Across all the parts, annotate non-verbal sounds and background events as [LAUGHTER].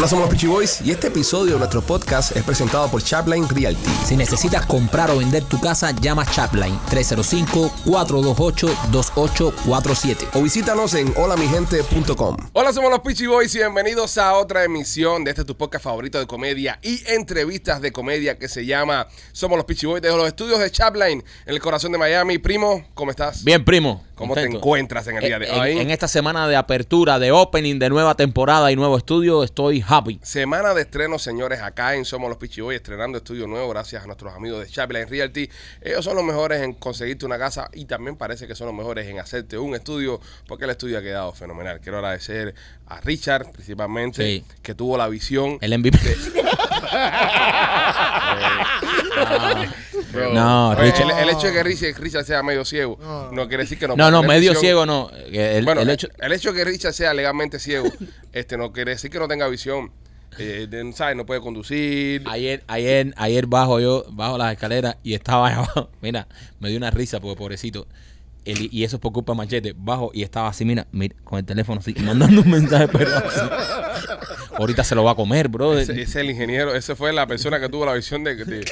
Hola, somos los Peachy Boys y este episodio de nuestro podcast es presentado por Chapline Realty. Si necesitas comprar o vender tu casa, llama Chapline 305-428-2847. O visítanos en holamigente.com. Hola, somos los Peachy Boys y bienvenidos a otra emisión de este tu podcast favorito de comedia y entrevistas de comedia que se llama Somos los Peachy Boys desde los estudios de Chapline en el corazón de Miami. Primo, ¿cómo estás? Bien, primo. ¿Cómo te encuentras en el día de En- hoy? En, esta semana de apertura, de opening, de nueva temporada y nuevo estudio, estoy happy. Semana de estreno, señores, acá en Somos los Pichi Boys, estrenando estudio nuevo gracias a nuestros amigos de Chapline Realty. Ellos son los mejores en conseguirte una casa y también parece que son los mejores en hacerte un estudio porque el estudio ha quedado fenomenal. Quiero agradecer a Richard, principalmente, Sí. que tuvo la visión. El MVP. [LAUGHS] Bro, No, oye, Richard- El, el hecho de que Richard, Richard sea medio ciego no, quiere decir que no No, no, medio visión. ciego no. Eh, El, bueno, el hecho, el hecho de que Richard sea legalmente ciego [LAUGHS] este no quiere decir que no tenga visión. Eh, de- ¿sabes? No puede conducir. Ayer, ayer, ayer bajo yo, bajo las escaleras y estaba ahí abajo. [LAUGHS] Mira, me dio una risa porque pobrecito. El- y eso es por culpa de Machete. Bajo y estaba así, mira, mira, con el teléfono así, mandando un mensaje, pero así. Ahorita se lo va a comer, bro. Ese, es el ingeniero, ese fue la persona que tuvo la visión de [LAUGHS]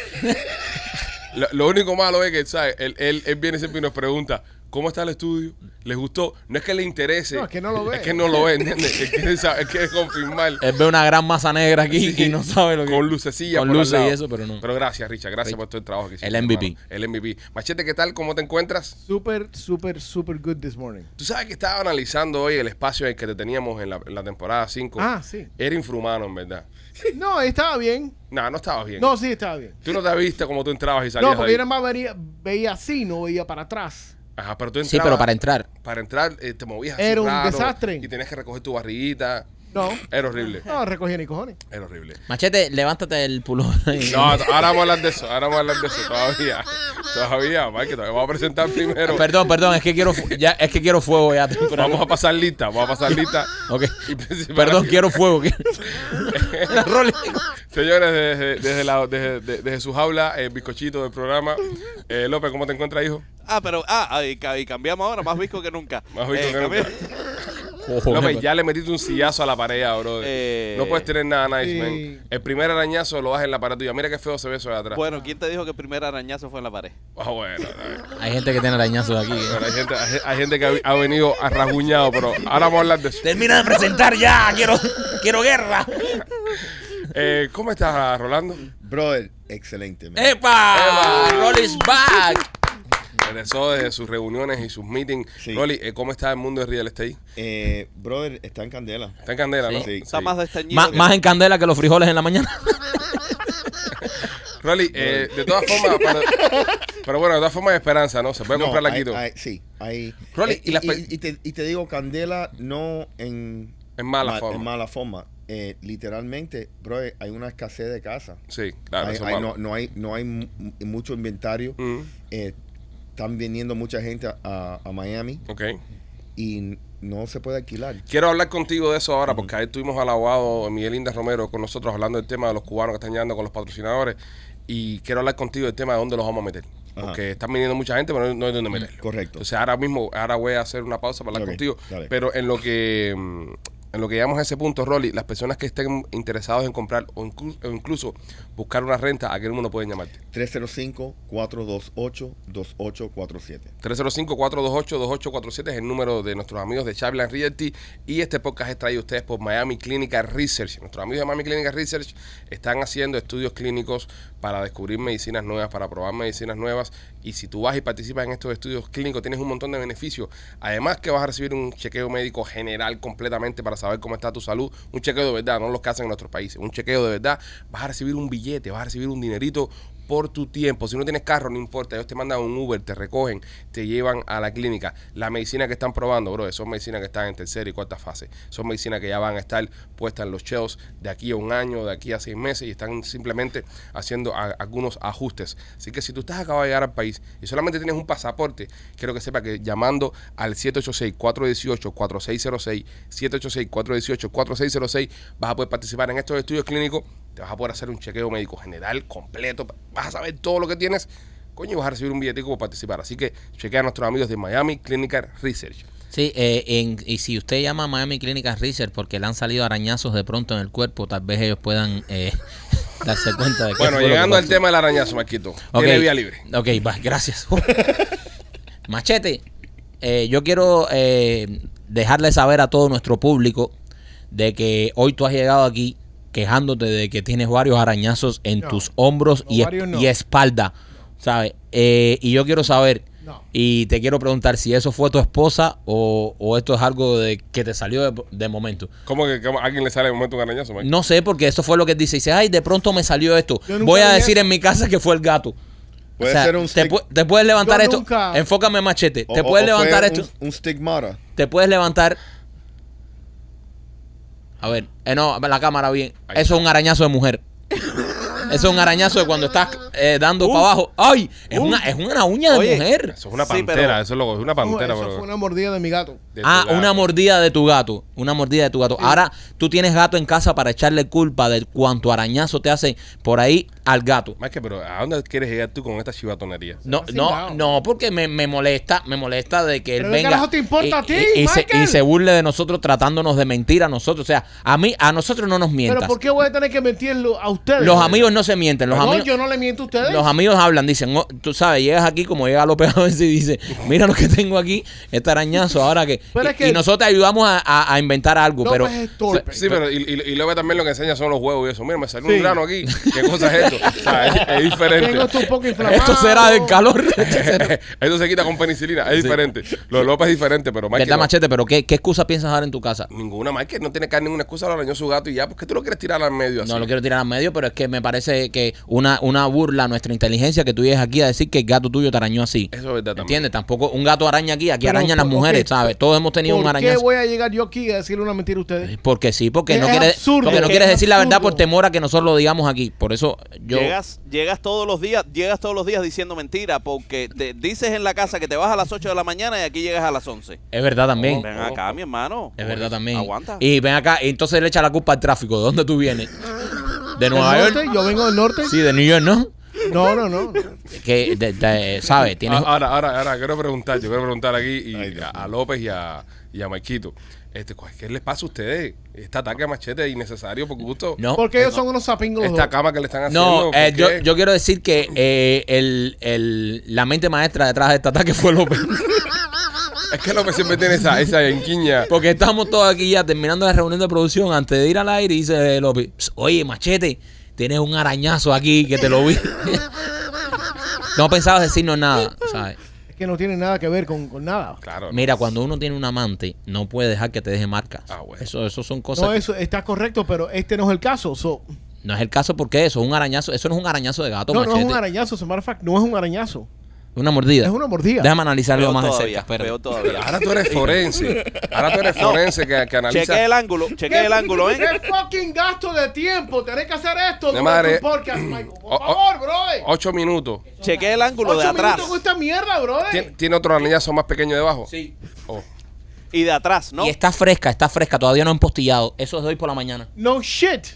lo, lo único malo es que, ¿sabes? Él, él, él viene siempre y nos pregunta, ¿cómo está el estudio? ¿Les gustó? No es que le interese. No, es que no lo ve. Es que no lo ve, ¿entiendes? Él quiere, saber- él quiere confirmar. Él ve una gran masa negra aquí Sí, y no sabe lo que Con lucecillas Con por al luces y eso, pero no. Pero gracias, Richard. Gracias por todo el trabajo que hiciste. El MVP. hermano. El MVP. Machete, ¿qué tal? ¿Cómo te encuentras? Super, super, super good this morning. Tú sabes que estaba analizando hoy el espacio en el que te teníamos en la, en la temporada 5. Ah, sí. Era infrahumano, en verdad. [LAUGHS] No, estaba bien. No, no estabas bien. No, sí, estaba bien. Tú no te viste como tú entrabas y salías No, porque de yo ahí. nada más veía, veía así, no veía para atrás. Ajá, pero tú Sí, entrabas... pero para entrar. para entrar eh, te movías así Era un raro desastre. y tenías que recoger tu barriguita. No, Era horrible. no recogía ni cojones. Era horrible. Machete, levántate el pulón. [LAUGHS] No, ahora vamos a hablar de eso. Ahora vamos a hablar de eso todavía. Todavía, Mike, todavía vamos a presentar primero. Perdón, perdón, es que quiero ya, es que quiero fuego ya. temprano. Vamos a pasar lista, vamos a pasar lista. Ok. Perdón, quiero fuego. [LAUGHS] Señores, desde, desde, la- desde- desde- su jaula, el bizcochito del programa. Eh, López, ¿cómo te encuentras, hijo? Ah, pero, ah, y, ca- y cambiamos ahora, más visco que nunca. Más visco Eh, que Ojo, [LAUGHS] López, jefe. ya le metiste un sillazo a la pared, bro. Eh, no puedes tener nada nice, sí. man. El primer arañazo lo das en la pared tuya. Mira qué feo se ve eso de atrás. Bueno, ¿quién te dijo que el primer arañazo fue en la pared? Ah, bueno. [LAUGHS] Hay gente que tiene arañazos aquí. ¿eh? Bueno, hay, gente, hay, hay gente que ha, ha venido a rasguñado, pero ahora vamos a hablar de eso. Termina de presentar ya. Quiero, quiero guerra. Eh, ¿Cómo estás, Rolando? Brother, excelente. man. ¡Epa! Rolly's back. Regresó de sus reuniones y sus meetings. Sí. Rolly, eh, ¿cómo está el mundo de real estate? Eh, brother, está en candela. Está en candela, ¿no? Sí. Está más desteñido. Más, que- más en candela que los frijoles en la mañana. [LAUGHS] Rolly, eh, de todas formas, pero, pero bueno, de todas formas hay esperanza, ¿no? Se puede No, comprar la hay- quito. hay- sí, hay. Rolly, eh, y y, las pe- y- y te, y te digo candela no en, En mala ma- forma. en mala forma. Eh, literalmente, brother, hay una escasez de casa. Sí, claro, Hay- eso hay- es no, no hay, no hay mu- mucho inventario. Mm, Eh, están viniendo mucha gente a, a Miami ok. y no se puede alquilar. Quiero hablar contigo de eso ahora, porque ahí tuvimos al abogado Miguel Inda Romero con nosotros hablando del tema de los cubanos que están llegando con los patrocinadores. Y quiero hablar contigo del tema de dónde los vamos a meter. Ajá. Porque están viniendo mucha gente, pero no, hay dónde meterlos. Correcto. Entonces ahora mismo, ahora voy a hacer una pausa para hablar contigo. dale. Pero en lo que mm, en lo que llegamos a ese punto, Rolly, las personas que estén interesados en comprar o, inclu- o incluso buscar una renta, ¿a qué número pueden llamarte? 305-428-2847. 305-428-2847 es el número de nuestros amigos de Chablan Realty y este podcast es traído a ustedes por Miami Clinical Research. Nuestros amigos de Miami Clinical Research están haciendo estudios clínicos para descubrir medicinas nuevas, para probar medicinas nuevas y si tú vas y participas en estos estudios clínicos tienes un montón de beneficios. Además que vas a recibir un chequeo médico general completamente para saber cómo está tu salud, un chequeo de verdad, no los que hacen en nuestros países, un chequeo de verdad, vas a recibir un billete, vas a recibir un dinerito por tu tiempo. Si no tienes carro, no importa. Ellos te mandan un Uber, te recogen, te llevan a la clínica. La medicina que están probando, bro, son medicinas que están en tercera y cuarta fase. Son medicinas que ya van a estar puestas en los shelves de aquí a un año, de aquí a seis meses y están simplemente haciendo algunos ajustes. Así que si tú estás acabado de llegar al país y solamente tienes un pasaporte, quiero que sepa que llamando al 786-418-4606, 786-418-4606, vas a poder participar en estos estudios clínicos te vas a poder hacer un chequeo médico general completo, vas a saber todo lo que tienes, coño, y vas a recibir un billetico por participar. Así que chequea a nuestros amigos de Miami Clinical Research. Sí, eh, en- y si usted llama a Miami Clinic Research porque le han salido arañazos de pronto en el cuerpo, tal vez ellos puedan eh, [LAUGHS] darse cuenta de que Bueno, llegando al tema del arañazo, Marquito. Ok. Tiene vía libre. Ok, va, gracias. [LAUGHS] Machete, eh, yo quiero eh, dejarle saber a todo nuestro público de que hoy tú has llegado aquí quejándote de que tienes varios arañazos en No. tus hombros No, y, no. espalda, ¿sabes? Eh, y yo quiero saber, No. y te quiero preguntar si eso fue tu esposa o, o esto es algo de que te salió de, de momento. ¿Cómo que cómo a alguien le sale de momento un arañazo, Mike? No sé, porque eso fue lo que él dice. Dice, ay, de pronto me salió esto. Voy a decir eso. en mi casa que fue el gato. Puede O sea, ser un te, pu- te puedes levantar Yo esto. nunca- Enfócame, machete. o- Te puedes levantar un- esto. Un stigmata. Te puedes levantar. A ver, eh, no, la cámara bien. Ahí Eso es un arañazo de mujer. [LAUGHS] Eso es un arañazo de cuando estás eh, dando Uh. para abajo. ¡Ay! Es, Uh. una, es una uña de Oye, mujer. Eso es una Sí, pantera, pero- eso es lo es una No, pantera, eso pero- fue una mordida de mi gato. de tu Ah, gato. una mordida de tu gato. Una mordida de tu gato. Ahora tú tienes gato en casa para echarle culpa de cuánto arañazo te hace por ahí al gato. Mike, pero ¿a dónde quieres llegar tú con esta chivatonería? No, no, no. no, porque me, me molesta, me molesta de que él ¿Pero qué venga carajo te importa y, a ti, y- y se, Michael? y se burle de nosotros tratándonos de mentir a nosotros. O sea, a mí, a nosotros no nos Pero mientas. ¿por qué voy a tener que mentirlo a ustedes? Los amigos no se mienten, los no, amigos. yo no le miento a ustedes. Los amigos hablan, dicen, "Oh, tú sabes, llegas aquí como llega López a veces y dice, mira lo que tengo aquí, este arañazo, ahora que... Pero y, es que- y nosotros te ayudamos a, a- a inventar algo, López pero... es torpe. Sí, pero y, y, y luego también lo que enseña son los huevos y eso. Mira, me salió Sí. un grano aquí. ¿Qué cosa es esto? O sea, es, es diferente. Tengo esto un poco [LAUGHS] inflamado. Esto será del calor. [LAUGHS] Eso se quita con penicilina. Es diferente. Lo de López es diferente, pero Mike. ¿Verdad, no. Machete? Pero ¿qué, ¿qué excusa piensas dar en tu casa? Ninguna, Mike. No tiene que dar ninguna excusa. Lo arañó su gato y ya. ¿Por qué tú lo quieres tirar al medio así? No lo quiero tirar al medio, pero es que me parece que una, una burla a nuestra inteligencia que tú llegues aquí a decir que el gato tuyo te arañó así. Eso es verdad también. ¿Entiendes? Tampoco un gato araña aquí, aquí Pero, arañan las mujeres, ¿sabes? Todos hemos tenido un ¿Por qué arañazo. voy a llegar yo aquí a decirle una mentira a ustedes? Porque sí, porque no quieres, absurdo, porque no es quieres decir la verdad por temor a que nosotros lo digamos aquí. Por eso yo Llegas, llegas todos los días, llegas todos los días diciendo mentira porque te dices en la casa que te vas a las 8 de la mañana y aquí llegas a las 11. es verdad también. Ven acá, mi hermano. Es verdad también. Aguanta. Y ven acá, y entonces le echa la culpa al tráfico. ¿De dónde tú vienes? [LAUGHS] ¿De Nueva ¿Del York? norte? Yo vengo del norte. Sí, de New York, ¿no? No, no, no. Que, de- de- ¿sabes? Tienes... Ah, Ahora, ahora, ahora, quiero preguntar, yo quiero preguntar aquí y a, a López y a, y a Marquito. Este, ¿Qué les pasa a ustedes? Este ataque a machete es innecesario por gusto. No. Porque ellos son unos sapingos los Esta dos. cama que le están haciendo. No, ¿por eh, yo, qué? yo quiero decir que eh, el, el- la mente maestra detrás de este ataque fue López. [LAUGHS] Es que López siempre tiene esa, esa enquiña. Porque estamos todos aquí ya terminando la reunión de producción antes de ir al aire y dice López, "Ps, oye, machete, tienes un arañazo aquí que te lo vi. [LAUGHS] no pensabas decirnos nada, ¿sabes? Es que no tiene nada que ver con, con nada. Claro. Mira, cuando uno tiene un amante, no puede dejar que te deje marcas. Ah, bueno. Eso, eso son cosas. No, que- eso está correcto, pero este no es el caso. So, no es el caso porque eso es un arañazo. Eso no es un arañazo de gato, no, no machete. es un arañazo. Of fact, no es un arañazo. Una mordida. Es una mordida. Déjame analizarlo Peor más de todavía, cerca. espérate. peor todavía. Ahora tú eres forense. Ahora tú eres forense que, que analiza. Chequea el ángulo, chequea el ángulo, ¿eh? ¿Qué fucking gasto de tiempo? Tenés que hacer esto De durante madre. un podcast, Michael. Por O- o- favor, bro. Ocho minutos. Chequea el ángulo de Ocho atrás minutos con esta mierda, bro. ¿Tiene, tiene otro arañazo más pequeño debajo? Sí. Oh. y de atrás, ¿no? Y está fresca, está fresca. Todavía no han postillado. Eso es de hoy por la mañana. No shit.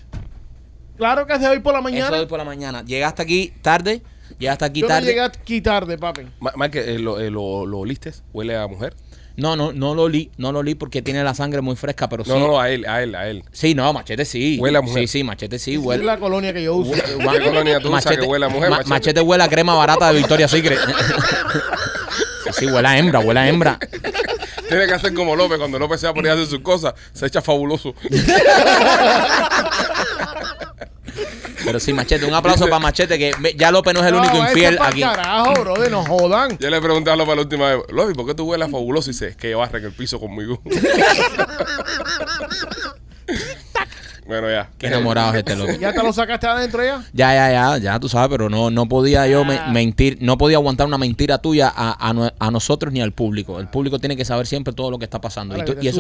Claro que es de hoy por la Eso mañana. es de hoy por la mañana. Llegaste aquí tarde. Llegaste aquí Yo no tarde. llegué aquí tarde, papi. Ma- Mike, eh, lo, eh, lo, lo oliste? ¿Huele a mujer? No, no, no lo olí, no lo olí porque tiene la sangre muy fresca, pero No, sí. no, no, a él, a él, a él. Sí, no, machete sí. Huele a mujer. Sí, sí, machete sí, Es huele. la colonia que yo uso. ¿Qué colonia tú usas que huele a mujer, ma- machete? machete huele a crema barata de Victoria Secret. [LAUGHS] sí, huele a hembra, huele a hembra. Tiene que hacer como López. Cuando López se va a poner a hacer sus cosas, se echa fabuloso. Pero sí, machete, un aplauso para machete que me- ya López no es el único No, infiel pa'l aquí. carajo, bro, de no jodan. Yo le pregunté a López la última vez, López, ¿por qué tú hueles a fabuloso? Y dice, es que barra en el piso conmigo. [LAUGHS] bueno, ya. Qué enamorado es este López. ¿Ya te lo sacaste adentro ya? Ya, ya, ya, ya, tú sabes, pero no, no podía yo me- Ah. mentir, no podía aguantar una mentira tuya a, a nosotros ni al público. El público tiene que saber siempre todo lo que está pasando. Y, tú- que te y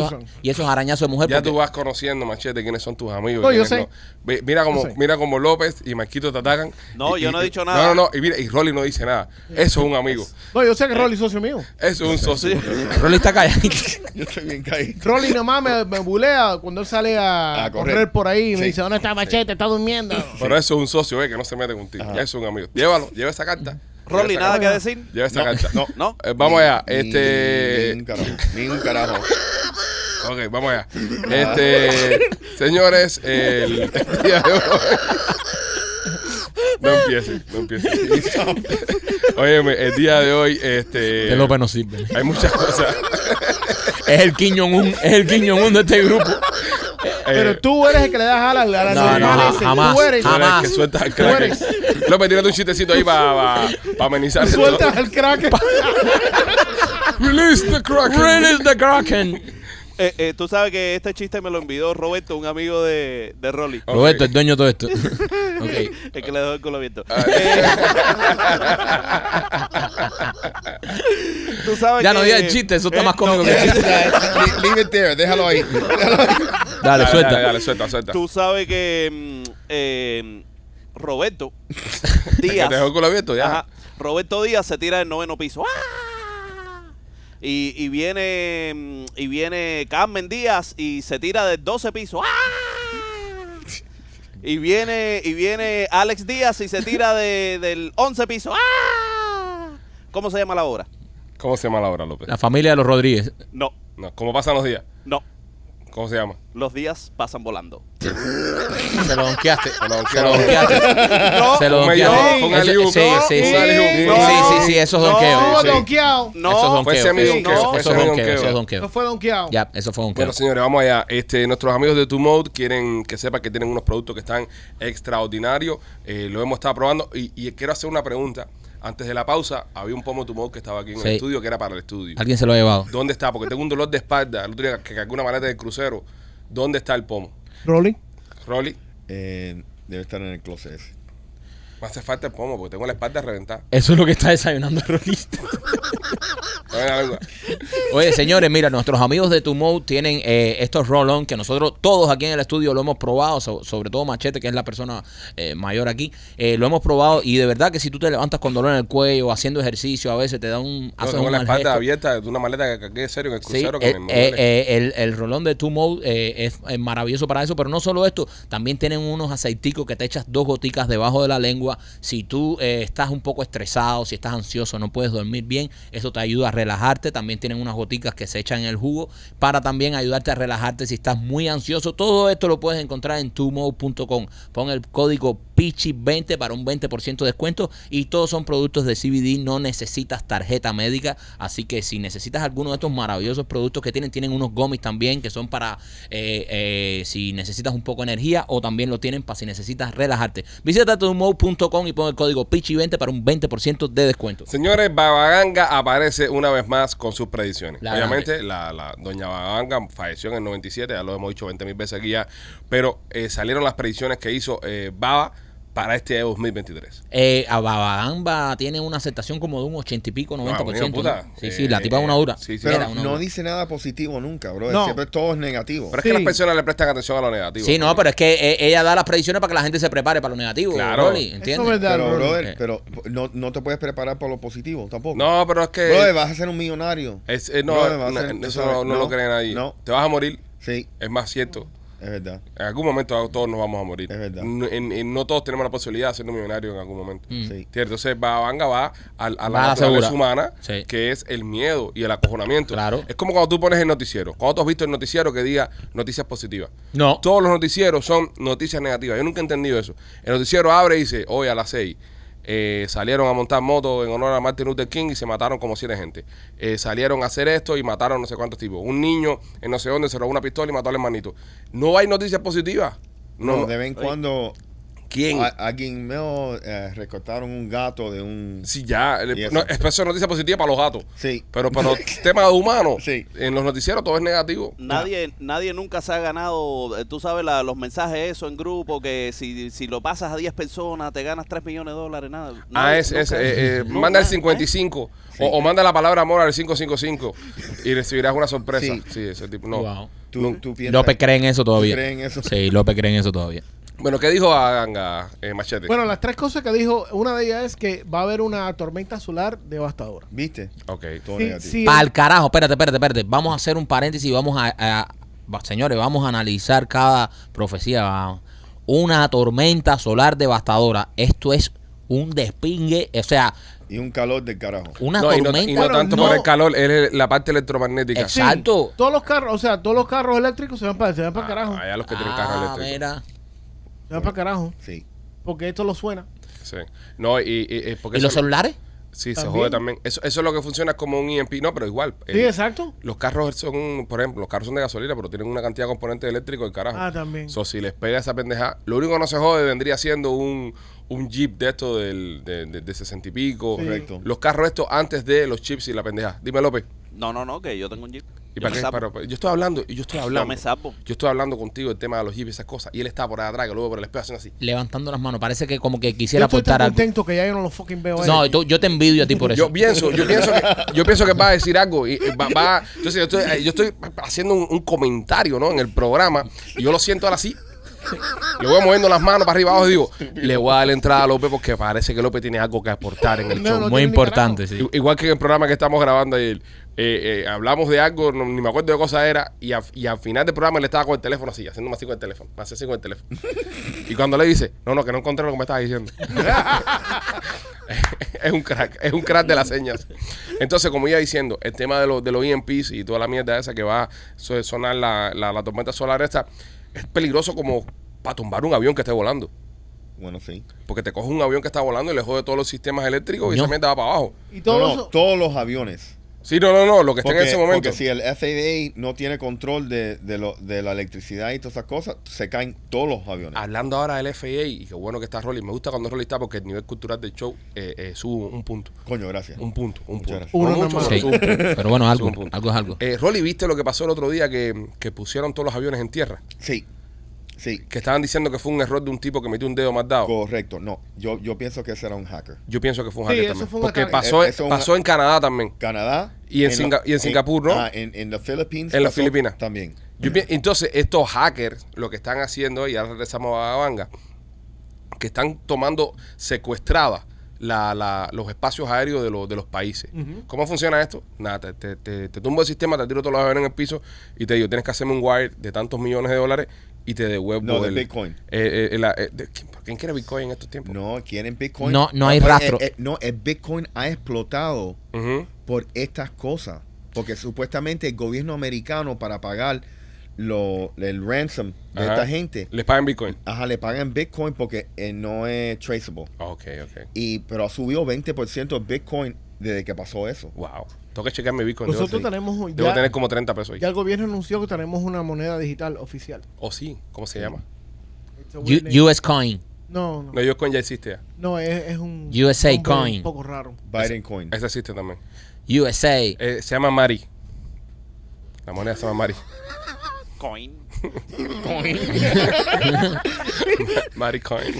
y esos arañazos de mujer. Ya porque- tú vas conociendo, Machete, quiénes son tus amigos. No, yo quiénes sé. Ve- Mira como, Yo sé. mira como López y Marquito te atacan. No, Y- yo no he dicho No, nada. no, no. Y mira, y Rolly no dice nada. Eso es un amigo. No, yo sé que Rolly es socio mío. Eso es un socio. [LAUGHS] Rolly está calladito. [LAUGHS] Yo estoy bien caído. Rolly nomás me, me bulea cuando él sale a, A correr. correr. Por ahí y me Sí. dice, ¿dónde está Machete? Está durmiendo. [LAUGHS] Pero eso es un socio, eh, que no se mete contigo. Eso es un amigo. Llévalo, lleva esa carta. Rolly, Lleva nada esa que carta. decir. Lleva esta No, carta. no. [LAUGHS] ¿No? Eh, vamos allá. Ni- Este. Ni un carajo. Ni un carajo. [LAUGHS] Ok, vamos allá. Este, señores, el, el día de hoy. No empiecen, no empiecen. Óyeme, el día de hoy, este. Que López no sirve. Hay muchas cosas. Es el Kim Jong-un, es el Kim Jong-un de este grupo. Pero Eh, tú eres el que le das a la, a la No, no, ese. jamás, Tú eres. el jamás. que sueltas el Tú crack. eres. López, tírate un chistecito ahí para amenizar esto. Sueltas el crack. Release the crack. Release the Kraken. Eh, eh, tú sabes que este chiste me lo envió Roberto, un amigo de, de Rolly. Roberto, el dueño de todo esto. [LAUGHS] Ok. El que le dejó el culo abierto. Ah. Eh, [LAUGHS] tú sabes Ya que- no digas el chiste, eso está eh, más cómico no, que el chiste. [LAUGHS] Le- Leave it there. Déjalo ahí. Déjalo ahí. Dale, suelta. Dale, dale, suelta, suelta. Tú sabes que mm, eh, Roberto Díaz. te dejó el culo abierto, ya. Ajá. Roberto Díaz se tira del noveno piso. ¡Ah! Y, y viene mm, y viene Carmen Díaz y se tira del 12 piso. ¡Ah! Y viene y viene Alex Díaz y se tira de- del 11 piso. ¡Ah! ¿Cómo se llama la obra? ¿Cómo se llama la obra, López? La familia de los Rodríguez. No, No, ¿Cómo pasan los días? no. ¿Cómo se llama? Los días pasan volando. Se lo donkeaste. Se lo Se lo donkeaste. No, Se lo donkeaste. un Eso-. Sí, sí, sí. No. Sí, sí, sí, eso es No. Estuvo sí. donkeado. Eso es no. donqueo. Fue semi-donqueo, Eso fue es semi-donqueo. eso es Eso donqueo. fue donkeado. Ya, eso fue donqueo. Bueno, señores, vamos allá. Este, nuestros amigos de Mode quieren que sepan que tienen unos productos que están extraordinarios. Eh, lo hemos estado probando y, y quiero hacer una pregunta. Antes de la pausa, había un pomo Mode que estaba aquí en Sí. el estudio que era para el estudio. Alguien se lo ha llevado. ¿Dónde está? Porque tengo un dolor de espalda. El otro día que cargué una maleta del crucero. ¿Dónde está el pomo? Rolly. Rolly, Eh, debe estar en el closet ese. Me hace falta el pomo porque tengo la espalda reventada. Eso es lo que está desayunando el rolista. [LAUGHS] Oye, señores, mira, nuestros amigos de Tumo tienen eh, estos roll-on que nosotros todos aquí en el estudio lo hemos probado, so- sobre todo Machete, que es la persona eh, mayor aquí, eh, lo hemos probado y de verdad que si tú te levantas con dolor en el cuello haciendo ejercicio, a veces te da un... Haces tengo un la mal espalda gesto. abierta de una maleta que cargué serio en el Sí, crucero que eh, me eh, duele. eh, el, el rolón de Two Mode eh, es, es maravilloso para eso, pero no solo esto, también tienen unos aceiticos que te echas dos goticas debajo de la lengua. Si tú eh, estás un poco estresado, si estás ansioso, no puedes dormir bien, eso te ayuda a relajarte. También tienen unas goticas que se echan en el jugo para también ayudarte a relajarte si estás muy ansioso. Todo esto lo puedes encontrar en twomode.com. Pon el código PICHI20 para un 20% de descuento y todos son productos de CBD, no necesitas tarjeta médica, así que si necesitas alguno de estos maravillosos productos que tienen, tienen unos gomis también que son para eh, eh, si necesitas un poco de energía o también lo tienen para si necesitas relajarte. Visita y pon el código PICHI20 para un 20% de descuento. Señores, Babaganga aparece una vez más con sus predicciones. La Obviamente, la, la doña Babaganga falleció en el 97, ya lo hemos dicho 20 mil veces aquí ya, pero eh, salieron las predicciones que hizo eh, Baba para este 2023. Eh, Ababagamba tiene una aceptación como de un 80 y pico, 90%. bueno, ¿no? puta. Sí, Eh, sí, la tipa es una dura. sí, sí. Pero Era una no dura. dice nada positivo nunca, bro. No. Siempre todo es negativo. Pero es que Sí. las personas le prestan atención a lo negativo. Sí, no, pero es que eh, ella da las predicciones para que la gente se prepare para lo negativo. Claro. Rolly, Eso es verdad, Pero, brother, Eh. pero no, no te puedes preparar para lo positivo tampoco. No, pero es que... Brother, vas a ser un millonario. es- eh, no, Brother, a ser- eso no lo cree nadie. No, Te vas a morir, sí, es más cierto. Es verdad. En algún momento todos nos vamos a morir. Es verdad. No, en- en- no todos tenemos la posibilidad de ser millonarios en algún momento. Mm. Sí. ¿Cierto? Entonces Babanga va a, a la Va a la naturaleza segura. humana, Sí. que es el miedo y el acojonamiento. Claro. Es como cuando tú pones el noticiero. Cuando tú has visto el noticiero que diga noticias positivas. No. Todos los noticieros son noticias negativas. Yo nunca he entendido eso. El noticiero abre y dice, hoy a las 6 eh, salieron a montar motos en honor a Martin Luther King y se mataron como siete gente. Eh, salieron a hacer esto y mataron no sé cuántos tipos. Un niño en no sé dónde se robó una pistola y mató al hermanito. No hay noticias positivas. No, No, de vez en cuando ¿Quién? a- alguien me eh, recortaron un gato de un... Sí, ya. el- no, es noticia positiva para los gatos. Sí. Pero para los [LAUGHS] temas humanos, Sí. en los noticieros todo es negativo. Nadie, nadie nunca se ha ganado, eh, tú sabes, la- los mensajes eso en grupo, que si, si lo pasas a 10 personas te ganas 3 millones de dólares, nada. Ah, es, es, eh, eh, No, manda el nada, 55 o, o manda la palabra amor al 555 y recibirás una sorpresa. Sí, Sí. ese tipo. No. Wow. Tú, No. tú piensas- López cree en eso todavía. ¿Tú crees en eso? Sí, López cree en eso todavía. Bueno, ¿qué dijo Aganga eh, Machete? Bueno, las tres cosas que dijo, una de ellas es que va a haber una tormenta solar devastadora. ¿Viste? ok. Todo Sí, negativo. sí, Para el carajo, espérate, espérate, espérate. Vamos a hacer un paréntesis y vamos a, a- va- señores, vamos a analizar cada profecía. Una tormenta solar devastadora. Esto es un despingue, o sea, Y un calor del carajo. una No, y no, tormenta. y no tanto no- por el calor, es la parte electromagnética. Sí, Exacto. todos los carros, o sea, todos los carros eléctricos se van para, se van para carajo. Ah, allá los que tienen carro Ah, eléctrico. mira. Se van para carajo. Sí. Porque esto lo suena. Sí. No, y, y- y- porque ¿Y los celulares? Sí, se jode también. Eso, eso es lo que funciona como un EMP. No, pero igual. Sí, exacto. los carros son, por ejemplo, los carros son de gasolina, pero tienen una cantidad de componentes eléctricos del carajo. Ah, también. So, si les pega esa pendeja, lo único que no se jode vendría siendo un, un Jeep de esto del, de, de, de 60 y pico. Sí. Correcto. Los carros estos antes de los chips y la pendeja. Dime, López. No, no, no, que yo tengo un Jeep. ¿Y Yo para qué? sapo. Para- para- yo estoy hablando, y yo estoy Yo hablando. me sapo. Yo estoy hablando contigo del tema de los Jeeps y esas cosas. Y él está por ahí atrás, que luego por el espejo haciendo así. Levantando las manos. Parece que como que Yo quisiera estoy tan aportar algo. contento que ya yo no lo fucking veo. a No, tú- yo te envidio a ti por eso. Yo pienso, yo pienso que, [LAUGHS] yo pienso que va a decir algo. Y y va, va- entonces yo estoy, yo estoy haciendo un, un comentario, ¿no? En el programa. Y yo lo siento ahora así. Le voy moviendo las manos para arriba abajo y digo, le voy a dar la entrada a López porque parece que López tiene algo que aportar en el No, show. no Muy importante, sí. Igual que en el programa que estamos grabando ayer. eh, eh, hablamos de algo, no- ni me acuerdo de qué cosa era, y, a- y al final del programa él estaba con el teléfono así, haciéndome así con el teléfono, hacía así con el teléfono. [LAUGHS] y cuando le dice, no, no, que no encontré lo que me estabas diciendo. [LAUGHS] es un crack, es un crack de las señas. Entonces, como iba diciendo, el tema de, los de los EMPs y toda la mierda esa que va a so- sonar la, la, la tormenta solar esta, es peligroso como para tumbar un avión que esté volando. Bueno, sí. Porque te coge un avión que está volando y le jode todos los sistemas eléctricos y Coño. esa mierda va para abajo. Y No, no, los- todos los aviones. Sí, no, no, no, lo que está Porque, en ese momento. porque si el FAA no tiene control de, de, lo, de la electricidad y todas esas cosas, se caen todos los aviones. Hablando ahora del FAA, y qué bueno que está Rolly, me gusta cuando Rolly está porque el nivel cultural del show eh, eh, sube un punto. Coño, gracias. Un punto, un Muchas punto. Uno No mucho, pero Sí. sube un punto. Pero bueno, algo, es algo. Eh, Rolly, ¿viste lo que pasó el otro día que, que pusieron todos los aviones en tierra? Sí, sí, Que estaban diciendo que fue un error de un tipo que metió un dedo más dado. correcto. No, yo, yo pienso que ese era un hacker. Yo pienso que fue un Sí, hacker eso también. fue un porque ataque. pasó, eso es un- pasó en Canadá también. Canadá. Y en lo- Singa- y en Singapur, ¿no? Ah, en, en las Philippines. En las pasó Filipinas. También. Yo pi- entonces, estos hackers lo que están haciendo, y ahora regresamos a Banga, que están tomando secuestradas la- la- los espacios aéreos de, los de los países. ¿Cómo funciona esto? Nada, te, te, te- te tumbo el sistema, te tiro todos los aviones en el piso y te digo, tienes que hacerme un wire de tantos millones de dólares y te devuelvo No, de el- Bitcoin. eh, eh, la- eh, de- ¿quién, quiere Bitcoin en estos tiempos? No, quieren Bitcoin. No, no hay rastro. eh, eh, no, el Bitcoin ha explotado por estas cosas. Porque supuestamente el gobierno americano para pagar lo, el ransom de Ajá. esta gente, Les pagan Bitcoin. ajá, le pagan Bitcoin porque eh, no es traceable. Ok, ok. Y, pero ha subido 20% el Bitcoin desde que pasó eso. Wow. Tengo que checar mi Bitcoin. Debo, Nosotros sí. tenemos debo ya, tener como 30 pesos ahí. ya el gobierno anunció que tenemos una moneda digital oficial. ¿O sí? ¿Cómo se llama? U-. US Coin. No, no, No, yo ya existe ya. no, es, es un USA coin. un poco raro. Biden Coin. Ese existe también. USA. Eh, se llama Mari. La moneda se llama Mari. Coin. Mari [LAUGHS] [LAUGHS] Coin.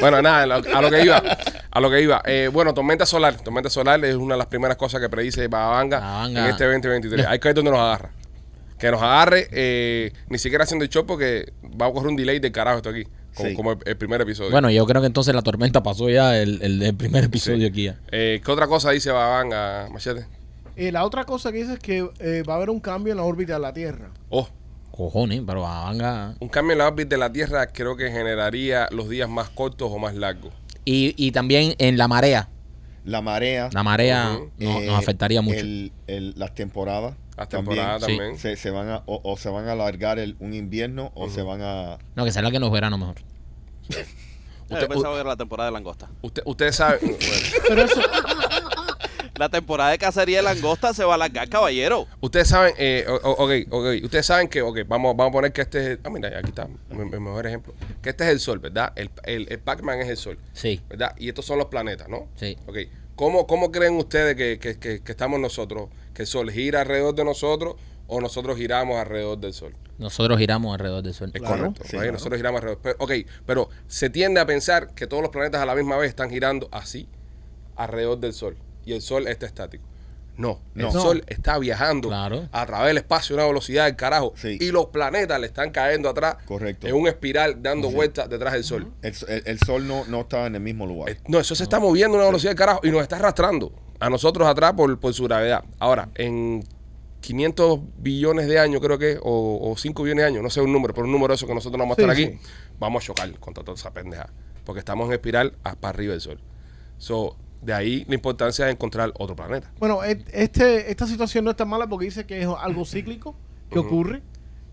bueno, nada, a lo, que iba. A lo que iba. Eh, bueno, tormenta solar. Tormenta solar es una de las primeras cosas que predice Babanga Babanga. en este 2023. Hay que ver dónde nos agarra. Que nos agarre, eh, ni siquiera haciendo el show porque va a ocurrir un delay de carajo esto aquí. Como, Sí. como el, el primer episodio. Bueno, yo creo que entonces la tormenta pasó ya el, el, el primer episodio Sí. aquí ya. Eh, ¿Qué otra cosa dice Babanga, Machete? Eh, la otra cosa que dice es que eh, va a haber un cambio en la órbita de la Tierra. Oh, Cojones, pero venga. un cambio en la órbita de la Tierra creo que generaría los días más cortos o más largos. Y, y también en la marea. La marea. La marea no- eh, nos afectaría mucho. el- el- las temporadas. Las también temporadas Sí. también. Se, se van a, o, o se van a alargar el, un invierno o se van a... No, que será que nos verano mejor. Usted- yo pensaba que era la temporada de langosta. Usted, ustedes saben. bueno, Pero eso, La temporada de cacería de langosta se va a alargar, caballero. ustedes saben, eh, o- o- ok, ok, ustedes saben que, ok, vamos, vamos a poner que este es, el- ah, mira, aquí está, mi, mi mejor ejemplo, que este es el Sol, ¿verdad? El, el, el Pac-Man es el Sol, Sí, ¿verdad? Y estos son los planetas, ¿no? sí. Ok, ¿cómo, cómo creen ustedes que, que, que, que estamos nosotros? ¿Que el Sol gira alrededor de nosotros o nosotros giramos alrededor del Sol? Nosotros giramos alrededor del sol. Es Claro. correcto, Sí, nosotros giramos alrededor. Pero, ok, pero se tiende a pensar que todos los planetas a la misma vez están girando así, alrededor del Sol, y el Sol está estático. No, No. el. Sol está viajando Claro. a través del espacio a una velocidad del carajo, Sí. y los planetas le están cayendo atrás Correcto. en un espiral dando vueltas detrás del Sol. El, el- el sol no, no está en el mismo lugar. Eh, No, eso se está moviendo a una velocidad del carajo y nos está arrastrando a nosotros atrás por, por su gravedad. Ahora, en 500 billones de años, creo que, o, o 5 billones de años, no sé un número, pero un número eso que nosotros no vamos a estar Sí, aquí, sí. vamos a chocar contra toda esa pendeja. porque estamos en espiral para arriba del Sol. So, de ahí la importancia de encontrar otro planeta. Bueno, este, esta situación no es tan mala porque dice que es algo cíclico que ocurre,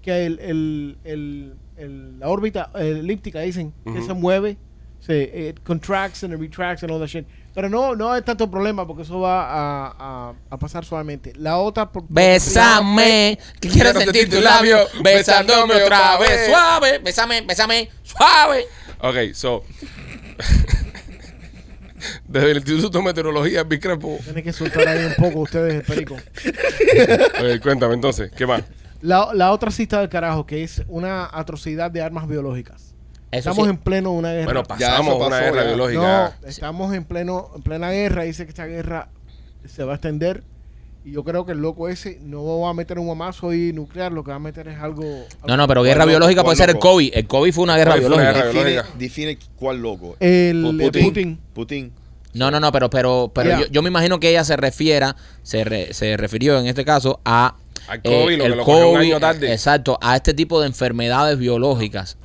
que el, el- el- el- la órbita elíptica dicen que se mueve, se it contracts and it retracts and all that shit. Pero no, no hay tanto problema porque eso va a, a- a pasar suavemente. La otra... por- Bésame, que quiero sentir tu labio, besándome otra vez, suave, bésame, bésame, suave. Ok, so. [LAUGHS] Desde el Instituto de Meteorología, Bicrepo. Tienen que soltar ahí un poco ustedes, Perico. Eh, cuéntame entonces, ¿qué más? La, la otra cita del carajo, que es una atrocidad de armas biológicas. Eso Estamos sí. en pleno una guerra. Bueno, pasamos eso una pasó, guerra ya. biológica. No, estamos en pleno en plena guerra. Dice que esta guerra se va a extender. Y yo creo que el loco ese no va a meter un mamazo ahí nuclear. Lo que va a meter es algo. No, no, pero guerra ¿Cuál biológica puede ¿Cuál ser el? COVID. El COVID fue una guerra Fue una biológica. guerra Define, biológica. define cuál loco. El Putin. Putin. No, no, no, pero pero pero yo, yo me imagino que ella se refiera, se, re- se refirió en este caso a Al COVID, lo que el lo cogió un COVID, año tarde. Exacto, a este tipo de enfermedades biológicas.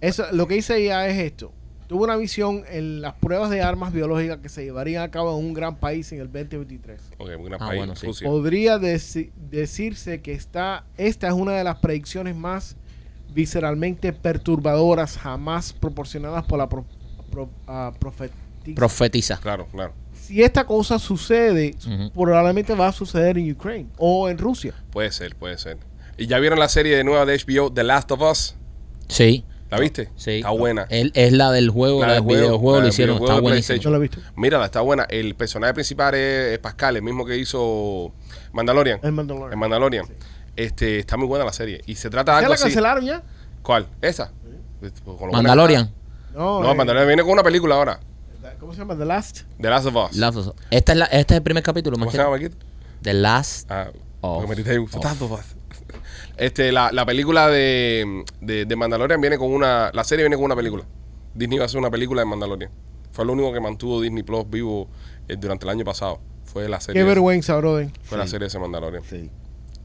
Eso, lo que dice ella es esto. Tuvo una visión en las pruebas de armas biológicas que se llevarían a cabo en un gran país en el 2023. Ok, un gran Ah, país, bueno, sí. Rusia. Podría deci- decirse que está, esta es una de las predicciones más visceralmente perturbadoras jamás proporcionadas por la pro, pro- ah, profetisa. Profetiza. Claro, claro. si esta cosa sucede, probablemente va a suceder en Ucrania o en Rusia. Puede ser, puede ser. ¿Y ya vieron la serie de nueva de HBO, The Last of Us? Sí, ¿La viste? sí. Está buena. Él, es la del juego, La la, del juego, videojuego, la lo del hicieron, videojuego está de buenísimo. PlayStation. Yo lo he visto. Mírala, está buena. El personaje principal es, es Pascal, el mismo que hizo Mandalorian. En Mandalorian. En Mandalorian. Este, está muy buena la serie. Y se trata de ¿Ya algo la así. cancelaron ya? ¿Cuál? ¿Esa? Con lo buena que Mandalorian. está. No, No, eh, Mandalorian viene con una película ahora. ¿Cómo se llama? The Last. The Last of Us. Last of Us. Esta es la, este es el primer capítulo, ¿Cómo se llama aquí? The Last. Ah, Of. porque Of. Last of Us. Este, la, la película de, de, de Mandalorian viene con una. La serie viene con una película. Disney va a hacer una película de Mandalorian. Fue lo único que mantuvo Disney Plus vivo eh, durante el año pasado. Fue la serie. Qué vergüenza, brother. Fue la serie de ese Mandalorian. Sí.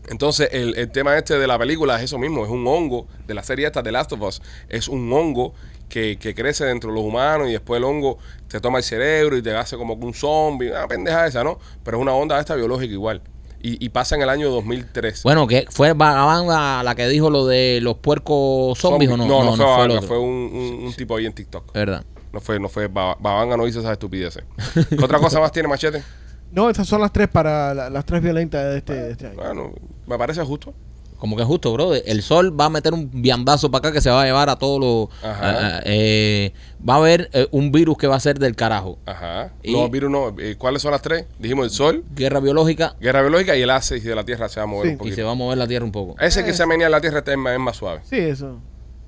Entonces, el, el tema este de la película es eso mismo, es un hongo de la serie esta de Last of Us. Es un hongo que, que crece dentro de los humanos y después el hongo te toma el cerebro y te hace como que un zombie. Una pendeja esa, ¿no? Pero es una onda esta biológica igual. Y, y pasa en el año 2003. Bueno, que fue Vagabanda la que dijo lo de los puercos zombies o no? No, no, fue el Babanga, otro. fue un, un- un tipo ahí en TikTok. ¿Verdad? No fue, no fue, Ba- Babanga no hizo esas estupideces. [LAUGHS] ¿Qué otra cosa más tiene Machete? No, estas son las tres para la- las tres violentas de este, de este año. Bueno, me parece justo. Como que es justo, bro. El sol va a meter un viandazo para acá que se va a llevar a todos los... Ajá. a- a- eh, va a haber eh, un virus que va a ser del carajo. Ajá. Y- No, virus no. Eh, ¿Cuáles son las tres? Dijimos el sol, Guerra biológica guerra biológica y el ácido de la Tierra se va a mover Sí. un y poquito. se va a mover la tierra un poco. Ese que se menea en la Tierra es más, es más suave. Sí, eso.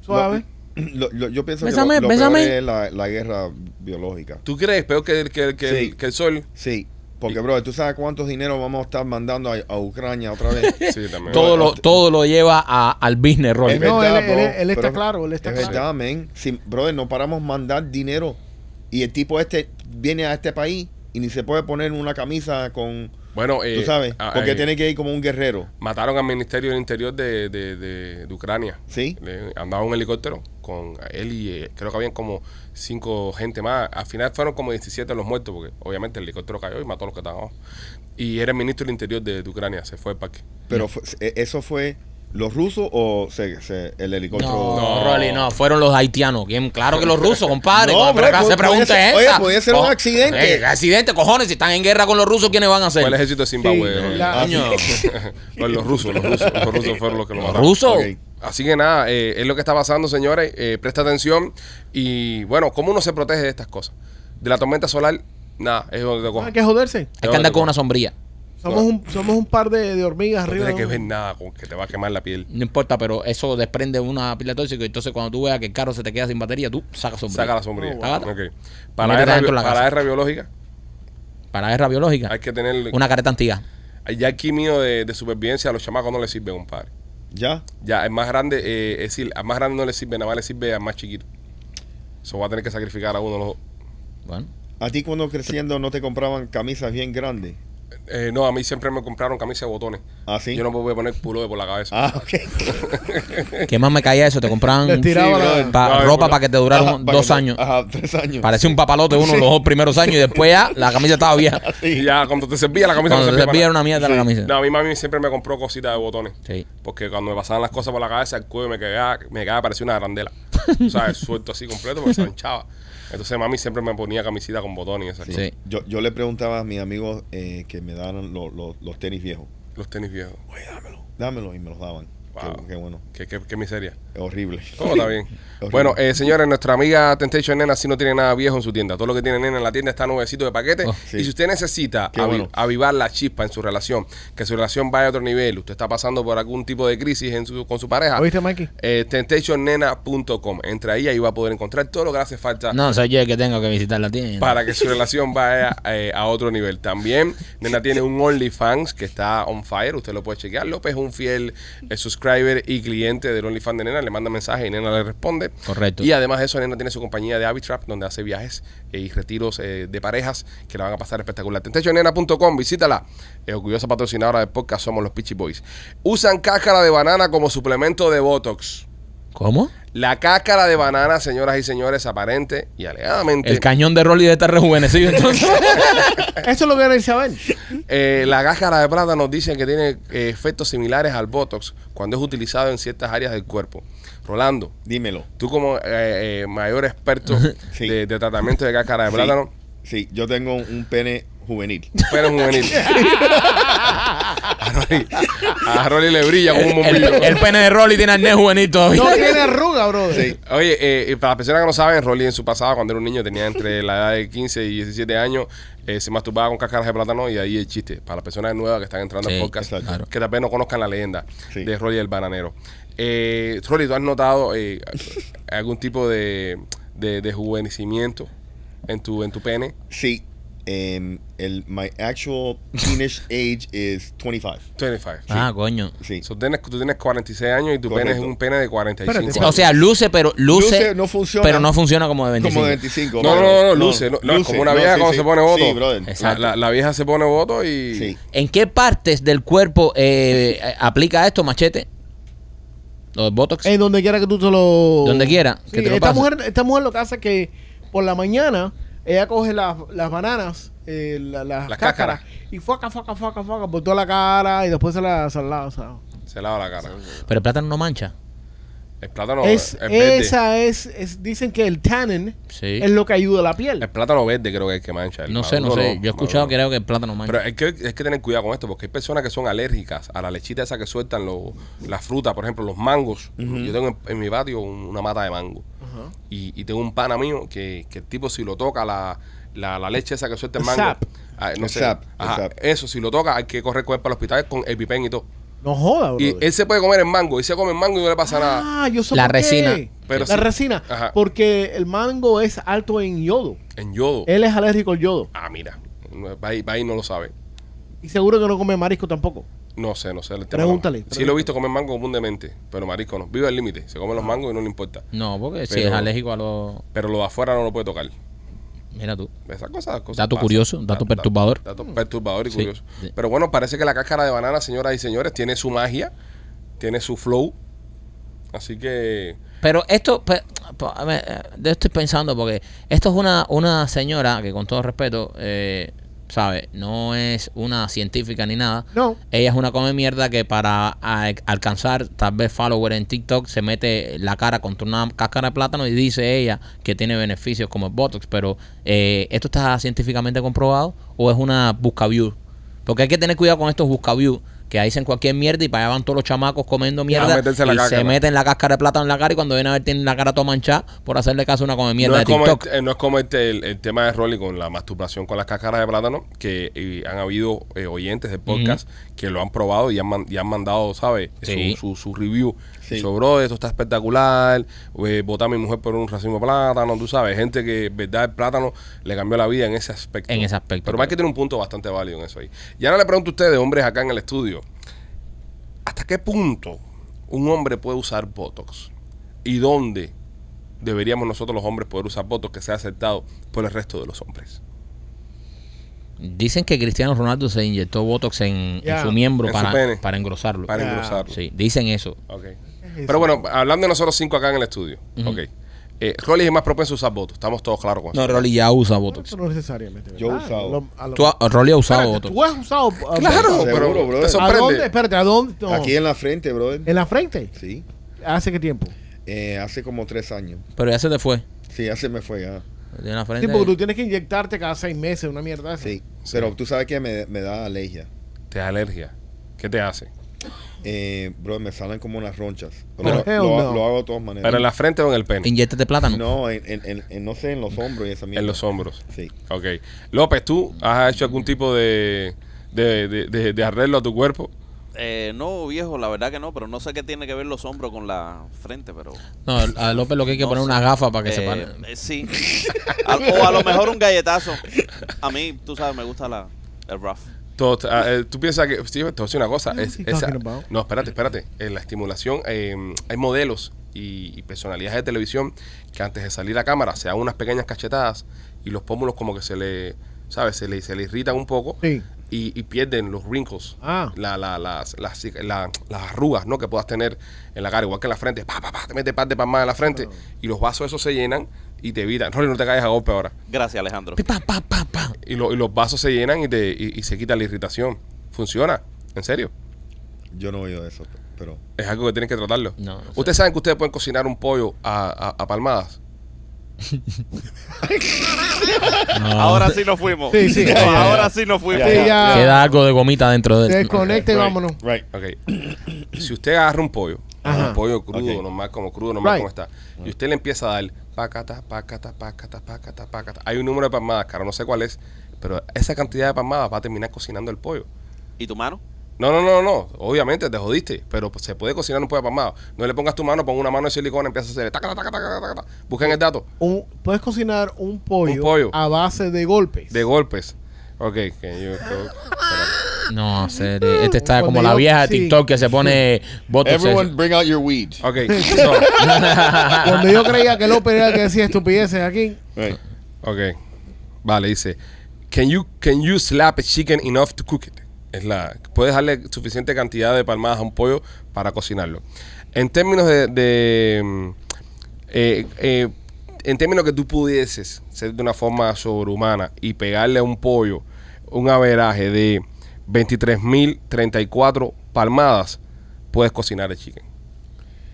Suave. Lo- lo- yo pienso Bésame, que lo, lo peor es la, la guerra biológica. ¿Tú crees peor que, el- que, el- que, el- Sí. que el sol? Sí, porque, bro, ¿tú sabes cuántos dinero vamos a estar mandando a, a Ucrania otra vez? [LAUGHS] Sí, también. Todo lo, todo lo lleva a- al business roll. Es No, verdad, él- él- bro, él está pero claro, él está es claro. verdad, men. Si, brother, no paramos mandar dinero y el tipo este viene a este país y ni se puede poner una camisa con, Bueno, eh, tú sabes, ah, porque eh, tiene que ir como un guerrero, mataron al Ministerio del Interior de, de, de- de Ucrania. ¿sí? Le- andaba un helicóptero con él y eh, creo que habían como cinco gente más. Al final fueron como 17 los muertos porque obviamente el helicóptero cayó y mató a los que estaban abajo. Y era el ministro del Interior de, de Ucrania, se fue al parque. Pero fue- e- eso fue los rusos o se- se- el helicóptero. No, No. Rolly, no, fueron los haitianos. ¿Quién? Claro que los rusos, compadre. [LAUGHS] No, Pero acá se pregunta ser- es oye, puede ser un accidente. Eh, accidente, cojones. Si están en guerra con los rusos, ¿quiénes van a hacer? Fue el ejército de Zimbabue. Sí, la- Coño, Los- [LAUGHS] los rusos, los rusos. Los rusos fueron los que lo los mataron. rusos. Así que nada, eh, es lo que está pasando, señores. Eh, presta atención. Y bueno, ¿cómo uno se protege de estas cosas? De la tormenta solar, nada, es donde te No cojan. hay que joderse. Hay que andar con una sombrilla. Somos un, somos un par de, de hormigas No arriba. tiene que de ver un- nada con que te va a quemar la piel. No importa, pero eso desprende una pila de tóxico. Entonces, cuando tú veas que el carro se te queda sin batería, tú sacas sombrilla. Saca la sombrilla. Oh, wow. Ok. Para, la guerra, la para guerra biológica, Para la guerra biológica, hay que tener. una careta antigua. Ya el químico de, de supervivencia a los chamacos no les sirve, compadre. ¿Ya? Ya, el más grande, eh, es decir, al más grande no le sirve, nada más le sirve al más chiquito. Eso va a tener que sacrificar a uno de los dos. Bueno, ¿A ti cuando creciendo no te compraban camisas bien grandes? Eh, no, a mí siempre me compraron camisa de botones. ¿Ah, sí? Yo no me voy a poner pullover por la cabeza. Ah, ok. ¿Qué más me caía eso? Te compraban Sí, pa- ropa no. para que te Ajá, para dos años. Ajá, tres años. Parecía un papalote uno los dos primeros años y después ya la camisa estaba vieja. [LAUGHS] Y ya cuando te servía la camisa Cuando no te servía era una mierda la camisa. No, a mi mami siempre me compró cositas de botones. Sí. Porque cuando me pasaban las cosas por la cabeza, el cuello me quedaba, me quedaba parecía una arandela. [LAUGHS] ¿Sabes? Suelto así completo porque se hinchaba. Entonces mami siempre me ponía camisita con botones y esas cosas. Sí. Yo, yo le preguntaba a mis amigos eh, que me daban lo- lo- los tenis viejos. Los tenis viejos. Oye, dámelo. Dámelo. Y me los daban. Wow. Qué, qué bueno. Qué, qué, qué miseria. Horrible. ¿Cómo está bien? [LAUGHS] Bueno, eh, señores, nuestra amiga Temptation Nena sí no tiene nada viejo en su tienda. Todo lo que tiene Nena en la tienda está nuevecito de paquete. Oh, sí. Y si usted necesita bueno. avivar la chispa en su relación, que su relación vaya a otro nivel, usted está pasando por algún tipo de crisis en su, con su pareja, ¿Oíste, Mikey? eh, temptationnena.com. Entra ahí, ahí va a poder encontrar todo lo que hace falta No, soy yo el que tengo que visitar la tienda. para que su relación vaya eh, a otro nivel. También, Nena tiene un OnlyFans que está on fire. Usted lo puede chequear. López es un fiel eh, subscriber y cliente del OnlyFans de Nena. Le manda mensaje y Nena le responde. Correcto. Y además de eso, Nena tiene su compañía de Avitrap, donde hace viajes eh, y retiros eh, de parejas que la van a pasar espectacular. Tentationnena.com, visítala. Eh, orgullosa patrocinadora del podcast Somos los Peachy Boys. Usan cáscara de banana como suplemento de Botox. ¿Cómo? La cáscara de banana, señoras y señores, aparente y alegadamente. El cañón de Rolly de estar rejuvenecido entonces. [LAUGHS] Eso es lo que saber. Eh, la cáscara de plata nos dice que tiene eh, efectos similares al Botox cuando es utilizado en ciertas áreas del cuerpo. Rolando, Dímelo. tú como eh, eh, mayor experto [LAUGHS] Sí. de, de tratamiento de cáscara de Sí. plátano, Sí, yo tengo un, un pene juvenil. pero juvenil. [LAUGHS] a, Rolly, a Rolly le brilla como un bombillo. el pene de Rolly tiene arnés juvenil todavía. No tiene arruga, brother. Sí. Oye, eh, y para las personas que no saben, Rolly en su pasado, cuando era un niño, tenía entre la edad de 15 y 17 años, eh, se masturbaba con cáscaras de plátano y ahí el chiste. Para las personas nuevas que están entrando Sí, al podcast. Claro. que tal vez no conozcan la leyenda Sí. de Rolly el bananero. Eh, Rolly, ¿tú has notado eh, algún tipo de, de, de juvenecimiento en tu, en tu pene? Sí. Em, el, my actual teenage [LAUGHS] age is 25. 25. Ah, coño. Sí. So, tienes, tú tienes 46 años y tu pene Correcto. es un pene de 45 Espérate, años. O sea, luce, pero luce, Luce, no funciona. pero no funciona como de 25. Como de 25. No, no, no, no, luce. No, no, es como una vieja sí, cuando sí. se pone voto. Sí, brother. La, Exacto. la- la vieja se pone voto y... Sí. ¿En qué partes del cuerpo eh, aplica esto, machete? Los botox. En donde quiera que tú te lo... Donde quiera que Sí, te lo esta, pases. mujer, esta mujer lo que hace es que por la mañana ella coge las, las bananas, eh, la- las Las cáscaras, cáscaras. y fuaca, fuaca, fuaca, fuaca por toda la cara y después se la, se la lava, o sea. Se lava la cara. Pero el plátano no mancha. El plátano es, es verde. esa es, es- dicen que el tannin Sí. es lo que ayuda a la piel. El plátano verde creo que es el que mancha. el No sé, no maduro sé. Yo he escuchado maduro que creo que el plátano mancha. Pero hay que, hay que tener cuidado con esto porque hay personas que son alérgicas a la lechita esa que sueltan los, las frutas, por ejemplo, los mangos. Yo tengo en, en mi patio un- una mata de mango. Ajá. Y, y tengo un pana mío que, que el tipo si lo toca la, la, la leche esa que suelta el El mango. ah, no El sé. el. Eso, si lo toca, hay que correr con él para el hospital con EpiPen y todo. No joda, bro. Y él se puede comer el mango, y se come el mango y no le pasa nada. Ah, yo sé La resina. Pero la sí. resina. Ajá. Porque el mango es alto en yodo. En yodo. Él es alérgico al yodo. Ah, mira. Ahí, va ahí no lo sabe. Y seguro que no come marisco tampoco. No sé, no sé. el tema Pregúntale, no. Sí pregúntale. lo he visto comer mango comúnmente, pero marisco no. Vive al límite. Se come los mangos y no le importa. No, porque si Pero- es alérgico a los... Pero lo de afuera no lo puede tocar. Mira tú. Esas cosas, cosas Dato pasan. curioso, dato Da- perturbador. Dato perturbador y Sí, curioso. Pero bueno, parece que la cáscara de banana, señoras y señores, tiene su magia, tiene su flow. Así que Pero esto, eh, de esto estoy pensando porque esto es una, una señora que con todo respeto, eh, ¿sabe? No es una científica ni nada. No. Ella es una come mierda que para alcanzar tal vez follower en TikTok se mete la cara contra una cáscara de plátano y dice ella que tiene beneficios como el Botox. Pero eh, ¿esto está científicamente comprobado o es una buscaview? Porque hay que tener cuidado con estos buscaview que dicen cualquier mierda y para allá van todos los chamacos comiendo mierda y se meten la cáscara de plátano en la cara y cuando vienen a ver tienen la cara toda manchada por hacerle caso a una come mierda no de es, como TikTok. este- eh, no es como este, el, el tema de Rolly con la masturbación con las cáscaras de plátano, que eh, han habido eh, oyentes del podcast que lo han probado y han, man- y han mandado, ¿sabes? Sí. Su, su, su review. Sí. Sobre esto está espectacular. Eh, voté a mi mujer por un racimo de plátano, tú sabes. Gente que, verdad, el plátano le cambió la vida en ese aspecto. En ese aspecto, Pero hay que tener un punto bastante válido en eso ahí. Y ahora le pregunto a ustedes, hombres acá en el estudio, ¿hasta qué punto un hombre puede usar Botox? ¿Y dónde deberíamos nosotros los hombres poder usar Botox que sea aceptado por el resto de los hombres? Dicen que Cristiano Ronaldo se inyectó Botox en, su miembro En para, para engrosarlo. Para engrosarlo. Sí, dicen eso. Ok. Pero bueno, hablando de nosotros cinco acá en el estudio. Ujú. Ok. Eh, Rolly es más propenso a usar votos. Estamos todos claros con eso. No, Rolly ya usa Botox. Eso no necesariamente. Yo he usado. Lo- a lo- Tú, ha- Rolly ha usado Espérate, Botox. ¿Tú has usado? [LAUGHS] Claro, Seguro, pero brother. te ¿A sorprende. dónde? Espérate, ¿a dónde? No. Aquí en la frente, brother. ¿En la frente? Sí. ¿Hace qué tiempo? Eh, hace como tres años. Pero ya se te fue. Sí, ya se me fue ya. En la Sí, frente. porque tú tienes que inyectarte cada seis meses una mierda así. Sí. Pero tú sabes que me, me da alergia. Te da alergia. ¿Qué te hace? Eh, bro, me salen como unas ronchas. Pero lo, hell lo- no. lo hago de todas maneras. ¿Pero en la frente o en el pene? Inyéctate plátano. No, en, en, en- en- no sé, en los hombros y esa mierda. En los hombros. Sí. Ok. López, ¿tú has hecho algún tipo de, de, de, de- de arreglo a tu cuerpo? Eh, no, viejo, la verdad que no, pero no sé qué tiene que ver los hombros con la frente, pero... No, a López lo que hay que No poner sé. una gafa para que se Eh, pare. eh, sí. [LAUGHS] A- o a lo mejor un galletazo. A mí, tú sabes, me gusta la, el rough. Todo- ah, eh, ¿Tú piensas que.? Sí, te voy a decir una cosa. What Es, esa- no, espérate, espérate. En la estimulación, eh, hay modelos y, y personalidades de televisión que antes de salir a cámara se dan unas pequeñas cachetadas y los pómulos, como que se le. ¿Sabes? Se le, se le irritan un poco Sí. y, y pierden los wrinkles. Ah. La, la, las, las, la- las arrugas ¿no? que puedas tener en la cara, igual que en la frente. Pa, pa, pa, te metes par de palmadas en la frente y los vasos esos se llenan y te evitan. Rolly, no te caigas a golpe ahora. Gracias, Alejandro. Pa, pa, pa, pa. Y, lo- y los vasos se llenan y, te, y, y se quita la irritación. Funciona, en serio. Yo no he oído eso, pero... Es algo que tienen que tratarlo. No, no sé. Ustedes saben que ustedes pueden cocinar un pollo a, a- a palmadas. [LAUGHS] No. Ahora sí nos fuimos. Sí, sí. No, ahora sí nos fuimos. Sí. Queda algo de gomita dentro de él. Desconecte y vámonos. Right. Ok. si usted agarra un pollo, Ajá. un pollo crudo, normal, como crudo, normal Right. como está, y usted le empieza a dar pacata, pacata, pacata, pacata, pacata. Hay un número de palmadas, cara, no sé cuál es, pero esa cantidad de palmadas va a terminar cocinando el pollo. ¿Y tu mano? No, no, no, no. Obviamente te jodiste, pero se puede cocinar un pollo palmado. No le pongas tu mano, pon una mano de silicona y empieza a hacer taca, taca, taca, taca, taca. Busquen el dato Un- puedes cocinar un pollo, Un pollo. a base de golpes. de golpes. Ok, que yo. espérate. No, [LAUGHS] serio. Este está como la vieja de. TikTok que se pone botox. Everyone bring out your weed. Ok, [LAUGHS] so, Cuando yo creía que López era el que decía estupideces aquí. Right. ok. Vale, dice. Can you, can you slap a chicken enough to cook it? Es la, puedes darle suficiente cantidad de palmadas a un pollo para cocinarlo. En términos de, de, mm, eh, eh, en términos que tú pudieses ser de una forma sobrehumana y pegarle a un pollo un averaje de 23.034 palmadas, puedes cocinar el chicken.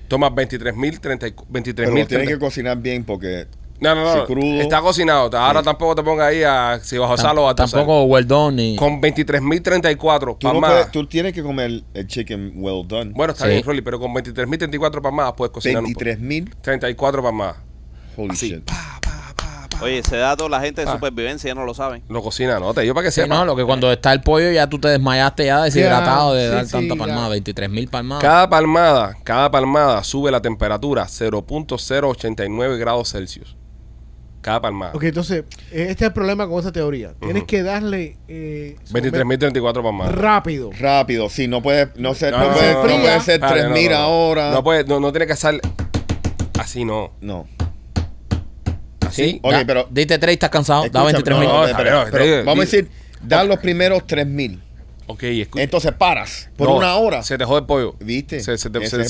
Tomas 23.034 Pero lo tienes que 23.034 cocinar bien porque... No, no, no. si crudo- Está cocinado. Ahora tampoco te pongas ahí a si bajo sal o a Tampoco well done ni. Con 23.034 Tú, no palmadas. puedes- tú tienes que comer el chicken well done. Bueno, está Sí. bien, Rolly, pero con 23.034 palmadas puedes cocinar un 23 mil. po- 34 palmadas. Holy Así. shit. Oye, ese dato la gente de Ah. supervivencia ya no lo saben. Lo cocina, ¿no? Te digo para que Sí, sepa. no, lo que cuando está el pollo ya tú te desmayaste ya deshidratado Ya, de sí, dar sí, tanta ya. palmada, 23 mil palmadas. Cada palmada, cada palmada sube la temperatura 0.089 grados Celsius. Cada palmada. Ok, entonces, eh, este es el problema con esta teoría. Tienes que darle. Eh, 23.034 palmadas. rápido. Rápido, sí, no puede, no ser, No, no, no, puede, no, no no, puede ser Espérate, 3 no, mil no, no. ahora. No, puede, no, no tiene que estar así, no. No. Sí, da- pero- Diste 3 y estás cansado, da Escucha, 23 mil. no, No, no, pero- pero- pero pero- vamos a decir, dar los primeros 3 mil. Ok, escucha. Entonces paras por No, una hora. Se te jode el pollo. ¿Viste? Se, se te, se,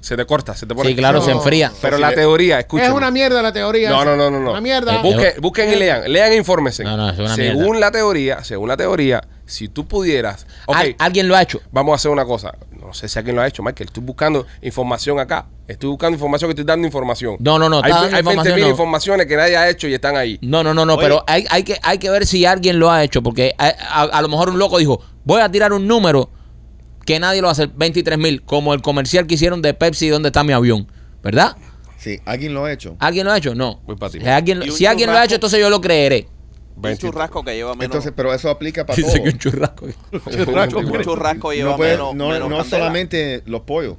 se- te corta, se te pone. Sí, claro, se enfría. Pero la teoría, escucha. Es una mierda la teoría. No, no, no, no, no. Una mierda. Eh, Busquen, busquen y lean, lean e infórmense. No, no, es una según mierda. la teoría, según la teoría, si tú pudieras, Al- alguien lo ha hecho. vamos a hacer una cosa. No sé si alguien lo ha hecho, Michael. Estoy buscando información acá. Estoy buscando información que estoy dando información. No, no, no, Hay, hay 20 información, mil no. informaciones que nadie ha hecho y están ahí. No, no, no, no, Oye. pero hay, hay, que, hay que ver si alguien lo ha hecho, porque a, a- a lo mejor un loco dijo, voy a tirar un número que nadie lo va a hacer, 23 mil, como el comercial que hicieron de Pepsi, ¿dónde está mi avión? ¿Verdad? Sí, alguien lo ha hecho. ¿Alguien lo ha hecho? No. Ti. Si alguien, si alguien lo ha hecho, entonces yo lo creeré. Un 20. churrasco que lleva menos. Entonces, pero eso aplica para todo. Dice que un churrasco. un churrasco lleva No, puede- menos. no, menos no solamente los pollos.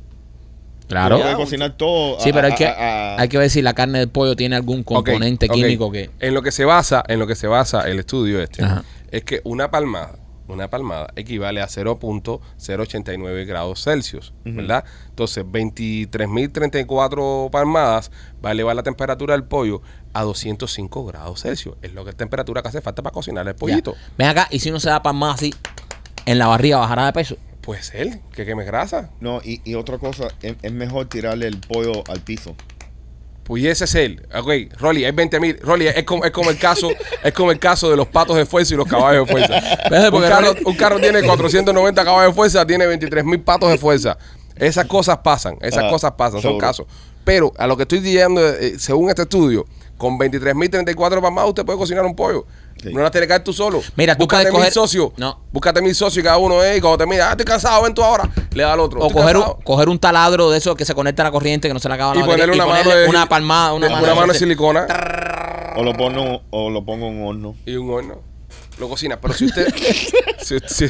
Claro. Ya, cocinar todo. Sí, a- pero hay que, a- a- hay que ver si la carne del pollo tiene algún componente ok. químico que... En lo que se basa, en lo que se basa el estudio este, Ajá. es que una palmada una palmada equivale a 0.089 grados Celsius, ¿verdad? Entonces, 23.034 palmadas va a elevar la temperatura del pollo a 205 grados Celsius. Es lo que es temperatura que hace falta para cocinar el Ya. pollito. Ven acá, y si uno se da palmada así en la barriga, bajará de peso. Puede ser, que queme grasa. No, y, y otra cosa, es, es mejor tirarle el pollo al piso. Pudiese ser. Ok, Rolly, hay 20 mil. Rolly, es como, es como el caso, es como el caso de los patos de fuerza y los caballos de fuerza. Un carro, un carro tiene 490 caballos de fuerza, tiene 23 mil patos de fuerza. Esas cosas pasan, esas Ah, cosas pasan, son casos. Pero a lo que estoy diciendo, eh, según este estudio, con 23.034 palmadas usted puede cocinar un pollo. Sí. No las tienes que caer tú solo. Mira, tú Búscate puedes mil coger- socios. No. Búscate mil socios y cada uno es. Y cuando termina, ah, estoy cansado, ven tú ahora. Le da al otro. O "Estoy coger un, cansado". coger un taladro de esos que se conecta a la corriente, que no se le acaba la Y batería, ponerle una mano ponerle de- una palmada, una, una, mano, mano de silicona O lo pongo, o lo pongo en un horno. y un horno. Lo cocina. Pero si usted. [LAUGHS] si- si-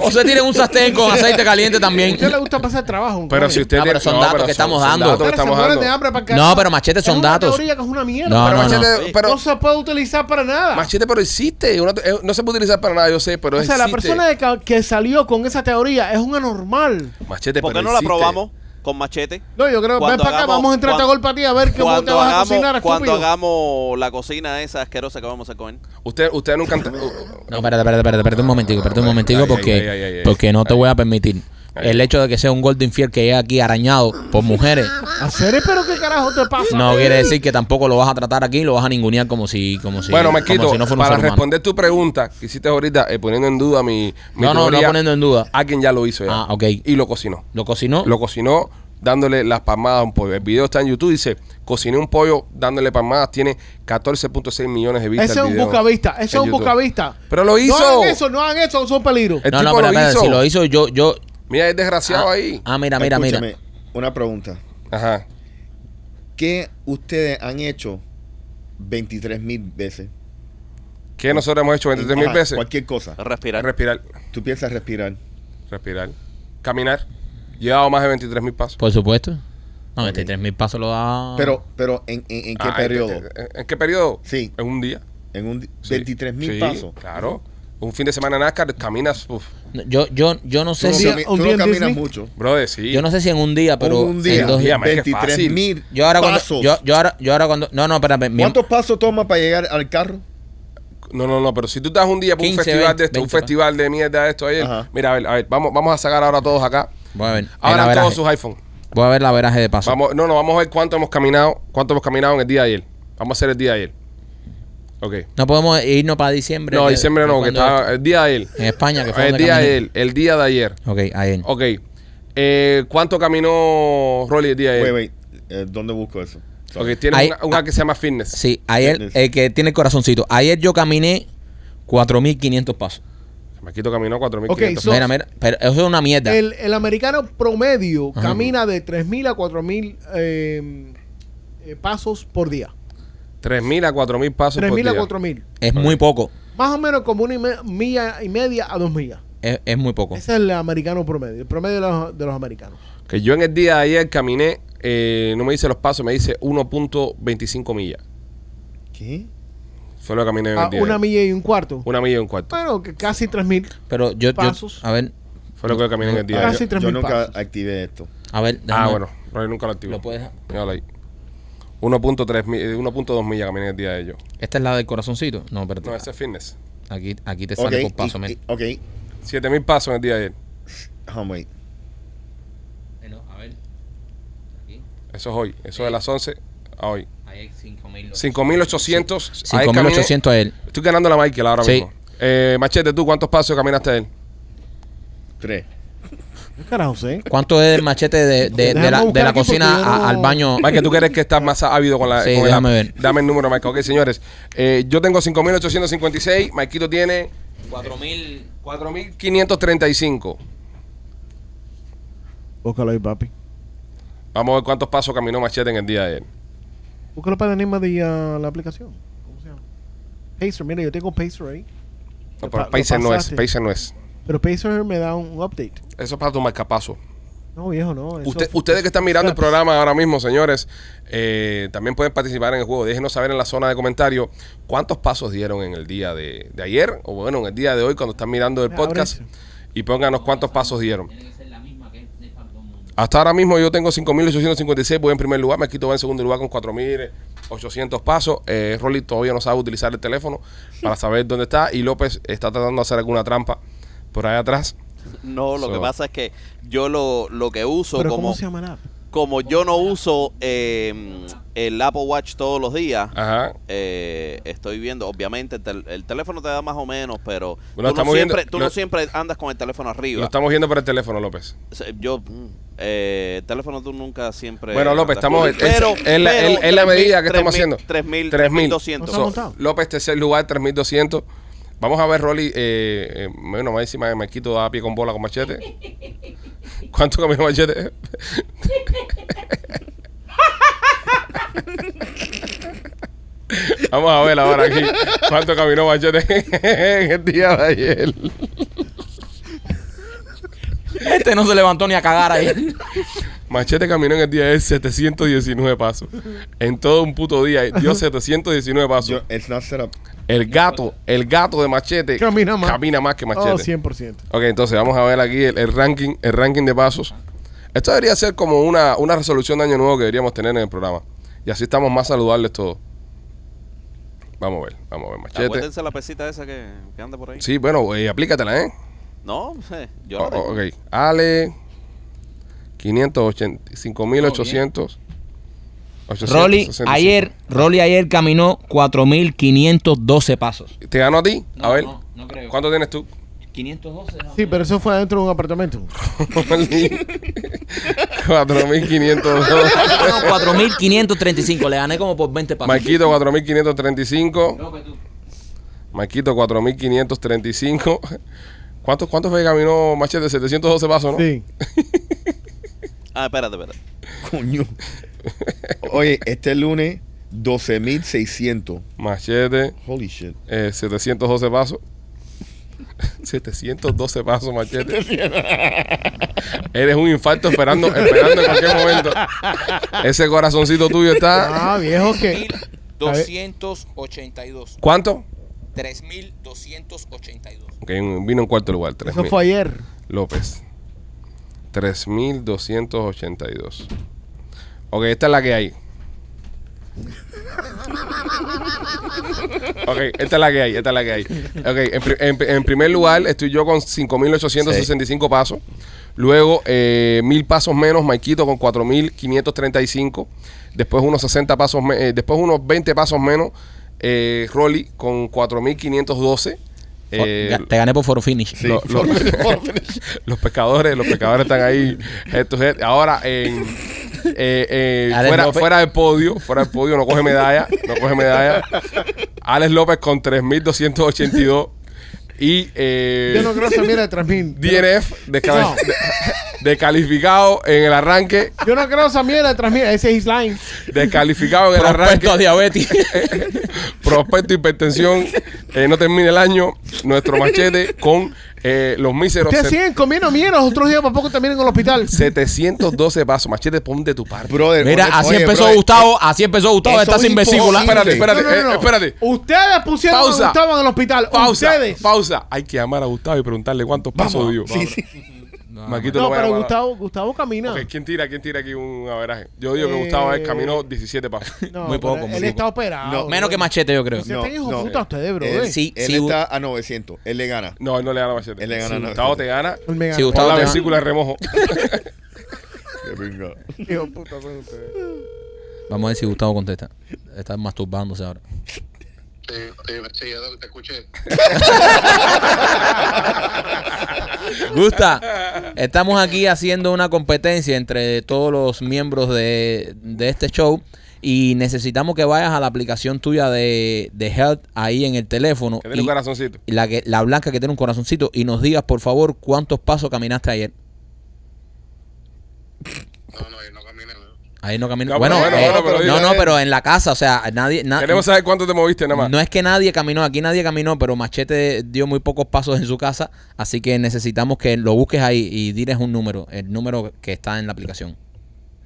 O se tiene un sartén con aceite caliente ¿A también. usted le gusta pasar trabajo? pero si usted No, pero tiene- son datos que estamos dando. datos que estamos dando. de hambre para el No, pero machete son es una datos. teoría que es una mierda. No, Pero no, machete, no. pero, no se puede utilizar para nada. machete, pero existe. Una- eh, no se puede utilizar para nada, yo sé, pero o sea, la existe. persona de ca- que salió con esa teoría es un anormal. Machete, ¿Por qué pero no la existe. probamos con machete? No, yo creo, ven Cuando para acá, hagamos- vamos a entrar a cuan- golpe a ti a ver cómo te Cuando vas a hagamos, cocinar, cuando hagamos la cocina esa asquerosa que vamos a comer. Usted, usted nunca. No, espérate, espérate, espérate, espérate un momentico, espérate un momentico porque, no te voy a permitir. El hecho de que sea un golden infiel que llegue aquí arañado por mujeres ¿Hacer pero qué carajo te pasa? no a quiere decir que tampoco lo vas a tratar aquí, lo vas a ningunear como si, como si, bueno, como Marquito, si no fuera un para ser humano. responder tu pregunta que hiciste ahorita, eh, poniendo en duda mi, mi No, no, no teoría, poniendo en duda. alguien ya lo hizo ya. Ah, ok. Y lo cocinó. Lo cocinó. Lo cocinó dándole las palmadas a un pollo. El video está en YouTube, dice, cociné un pollo dándole palmadas, tiene 14.6 millones de vistas. Ese es el un video bucavista, en ese es un YouTube. bucavista. Pero lo hizo. No hagan eso, no hagan eso, son peligros. El no, no, tipo pero lo espérate, hizo. si lo hizo yo, yo. Mira, es desgraciado ah, ahí. ah, mira, mira, mira. Escúchame, una pregunta. Ajá. ¿Qué ustedes han hecho 23 mil veces? ¿Qué nosotros hemos hecho 23 mil veces? Cualquier cosa. Respirar. Respirar, Tú piensas respirar. respirar. Caminar. Llevado más de 23 mil pasos. Por supuesto. No, 23 mil pasos lo da. Pero, pero ¿en, en, en qué Ah, periodo? ¿en, en- en qué periodo? Sí. En un día. En un Sí. 23 mil Sí, pasos. Claro. Un fin de semana en NASCAR, caminas. Uf, yo, yo, yo no Tú sé Un si. un tú día no caminas Disney. mucho. brother, sí. Yo no sé si en un día, pero. un día, en dos- día, man, es que 23 fácil. mil yo ahora cuando. pasos. Yo, yo ahora, yo ahora cuando. No, no, espérame. mi- ¿Cuántos pasos toma para llegar al carro? No, no, no, pero si tú estás un día por un 15, festival 20, de esto, un 20, festival de mierda de esto ayer, Ajá. mira, a ver, a ver, vamos, vamos a sacar ahora todos acá. Voy a ver. Ahora todos sus iPhones. Voy a ver la veraje de paso. Vamos, no, no, vamos a ver cuánto hemos caminado, cuánto hemos caminado en el día de ayer. Vamos a hacer el día de ayer. Ok. No podemos irnos para diciembre. No, diciembre no, que está el día de ayer. En España, que fue El día de ayer, el día de ayer. Ok, ayer. Ok. Eh, ¿Cuánto caminó Rolly el día de ayer? wait. Eh, ¿Dónde busco eso? Ok, tiene Ahí- una, una que se llama Fitness. Sí, ayer, Fitness. el que tiene el corazoncito. Ayer yo caminé 4.500 pasos. Maquito caminó 4.500. Ok, so- mira, mira, pero eso es una mierda. El, el americano promedio Ajá. camina de 3.000 a 4.000 eh, eh, pasos por día. 3.000 a 4.000 pasos por 3.000 a día. 4.000. es muy poco. Más o menos como una y me- milla y media a dos millas. Es, es muy poco. Ese es el americano promedio, el promedio de los, de los americanos. Que yo en el día de ayer caminé, eh, no me dice los pasos, me dice 1.25 millas. ¿Qué? Fue lo que caminé en el A día. de una ayer. milla y un cuarto. Una milla y un cuarto. Bueno, que casi 3.000. Pero yo, yo Pasos. a ver, Fue lo que caminé en el día de Ah, ayer. Casi yo, 3.000 yo nunca pasos. activé esto. a ver. Ah, déjame- bueno, Rolly nunca lo activó. Lo puedes. Míralo ahí. 1.3 mi- eh, 1.2 millas caminé el día de ellos. Esta es la del corazoncito. No, espérate. No, ese es fitness. Aquí, aquí te sale por paso. men. ok. 7.000 pasos en el día de ayer. Ah, wait. Eh, no, a ver. Aquí. Eso es hoy. Eso de las 11 a hoy. Ahí hay 5.000. 5.800. Ayer caminé- 5.800 a él. Estoy ganando la Michael ahora Sí. mismo. Eh, Machete, ¿tú cuántos pasos caminaste a él? Tres. ¿Qué carajo sé? ¿Cuánto es el machete de, de, la, de la cocina a- al baño? Michael, ¿tú crees que estás más ávido con la... Sí, con el déjame ver. Dame el número, Michael. Ok, señores. Eh, yo tengo 5.856. Maikito tiene 4.000. 4.535. Búscalo ahí, papi. Vamos a ver cuántos pasos caminó Machete en el día de ayer. Búscalo para el enigma de ah, la aplicación. ¿Cómo se llama? Pacer, mira, yo tengo Pacer ahí. No, pero pa- Pacer no es. Pacer no es. Pero Pacer me da un update. Eso es para tu marcapaso. No, viejo, no. eso Usted- fue- ustedes que están mirando el programa ahora mismo, señores, eh, también pueden participar en el juego. Déjenos saber en la zona de comentarios cuántos pasos dieron en el día de, de ayer o bueno, en el día de hoy cuando están mirando el Ah, podcast. Y pónganos cuántos pasos dieron. Tiene que ser la misma que es para todo el mundo. Hasta ahora mismo yo tengo 5.856, voy en primer lugar, me quito en segundo lugar con 4.800 pasos. Eh, Rolly todavía no sabe utilizar el teléfono para saber dónde está y López está tratando de hacer alguna trampa por ahí atrás. [LAUGHS] No, lo So- que pasa es que yo lo, lo que uso Pero como, ¿cómo se llama la app? como yo no uso eh, el Apple Watch todos los días, Ajá. eh, estoy viendo, obviamente el, tel- el teléfono te da más o menos, pero Bueno, tú, no siempre, viendo- tú lo- no siempre andas con el teléfono Lo arriba. estamos viendo por el teléfono, López. Yo, mm, eh, el teléfono tú nunca siempre... Bueno, López, estamos. con- es, pero, es la, es- es la medida que estamos haciendo. 3.000, 3.000. 3.200. ¿No? López, tercer lugar, 3.200. Vamos a ver, Rolly. Eh, eh, bueno, me encima me quito da pie con bola con machete. [LAUGHS] ¿Cuánto caminó machete? [LAUGHS] Vamos a ver ahora aquí cuánto caminó machete [LAUGHS] en el día de ayer. Este no se levantó ni a cagar ahí. Machete caminó en el día de ayer 719 pasos. En todo un puto día dio 719 pasos. Yo, it's not set up. El gato, el gato de machete Camina más. camina más que machete. Oh, 100%. Ok, entonces vamos a ver aquí el, el ranking, el ranking de pasos. Esto debería ser como una, una resolución de año nuevo que deberíamos tener en el programa. Y así estamos más saludables todos. Vamos a ver, vamos a ver, machete. Acuérdense la pesita esa que, que anda por ahí. Sí, bueno, eh, aplícatela, ¿eh? No, eh, yo Oh, la tengo. oh, ok. Ale, 580, 5800. Rolly 865. ayer, Rolly ayer caminó 4.512 pasos. ¿Te ganó a ti? a No, ver. no, no creo. ¿Cuánto tienes tú? 512. ¿no? Sí, pero eso fue adentro de un apartamento. [LAUGHS] 4500. No, 4.535. Le gané como por 20 pasos. Marquito 4535. López, tú. Marquito 4535. ¿Cuántos cuántos fue que caminó Machete? 712 pasos, ¿no? Sí. [LAUGHS] Ah, espérate, espérate. Coño. Oye, este lunes, 12.600. Machete, Holy shit. eh, 712 pasos. 712 pasos, Machete. Eres un infarto esperando, esperando en cualquier momento. Ese corazoncito tuyo está. Ah, viejo, que. 282. ¿Cuánto? 3.282. Ok, vino en cuarto lugar. Eso 3000. fue ayer. López. 3282. Ok, esta es la que hay. [LAUGHS] Ok, esta es la que hay, esta es la que hay. Ok, en, pri- en- en primer lugar estoy yo con 5.865 pasos. Luego, eh, mil pasos menos, Maikito con 4.535. Después unos 60 pasos, me- eh, después unos 20 pasos menos, eh, Rolly con 4.512. Eh, Te gané por foro finish. Sí, Lo- lo- for- [LAUGHS] for finish. los pescadores, los pescadores están ahí head. Ahora en eh, eh, fuera, fuera del podio, fuera del podio, no coge medalla, no coge medalla. Alex López con 3282 y eh, Yo no creo que se mire de 3000. DNF descali- No. de- descalificado en el arranque, Yo no creo que esa mierda de 3000. Ese es Isline. descalificado en el Prospecto a arranque, diabetes. [LAUGHS] prospecto hipertensión, eh, no termina el año, nuestro machete con eh, los míseros Ustedes siguen comiendo mierda los otros días para poco terminen en el hospital. 712 pasos. Machete, pon de tu parte. Brother, Mira, oye, así oye, empezó brother, Gustavo, así empezó Gustavo, está es sin vesícula. Espérate, espérate, No, no, no, eh, no. espérate. Ustedes pusieron Pausa. a Gustavo en el hospital. Pausa, Ustedes. pausa. Hay que llamar a Gustavo y preguntarle cuántos pasos dio. Sí, sí. No, lo voy a pero. Gustavo, Gustavo camina. Ok, ¿quién tira? ¿Quién tira aquí un averaje? Yo digo que Eh, Gustavo es caminó 17 pasos. [LAUGHS] No, Muy pero poco, muy Él poco. está operado. No, Menos que machete, yo creo. Ustedes están hijos no. puta ustedes, bro. Él, eh. Sí, él sí, está a 900. Él le gana. No, él no le gana a Machete. Él le gana a Gustavo 900. te gana. Gana. Gustavo la te gana. vesícula de remojo. [LAUGHS] Que venga. Hijos puta son ustedes. Vamos a ver si Gustavo contesta. Está masturbándose ahora. Sí, te escuché. Gusta, estamos aquí haciendo una competencia entre todos los miembros de, de este show y necesitamos que vayas a la aplicación tuya de, de Health ahí en el teléfono. Que tiene un corazoncito. y la, que, la blanca que tiene un corazoncito y nos digas por favor cuántos pasos caminaste ayer. No, no, yo no caminé. ¿no? Ahí no caminó. Bueno, eh, bueno, pero no, no, pero en la casa, o sea, nadie. na- Queremos saber cuánto te moviste nada más. no es que nadie caminó, aquí nadie caminó, pero Machete dio muy pocos pasos en su casa, así que necesitamos que lo busques ahí y diles un número, el número que está en la aplicación.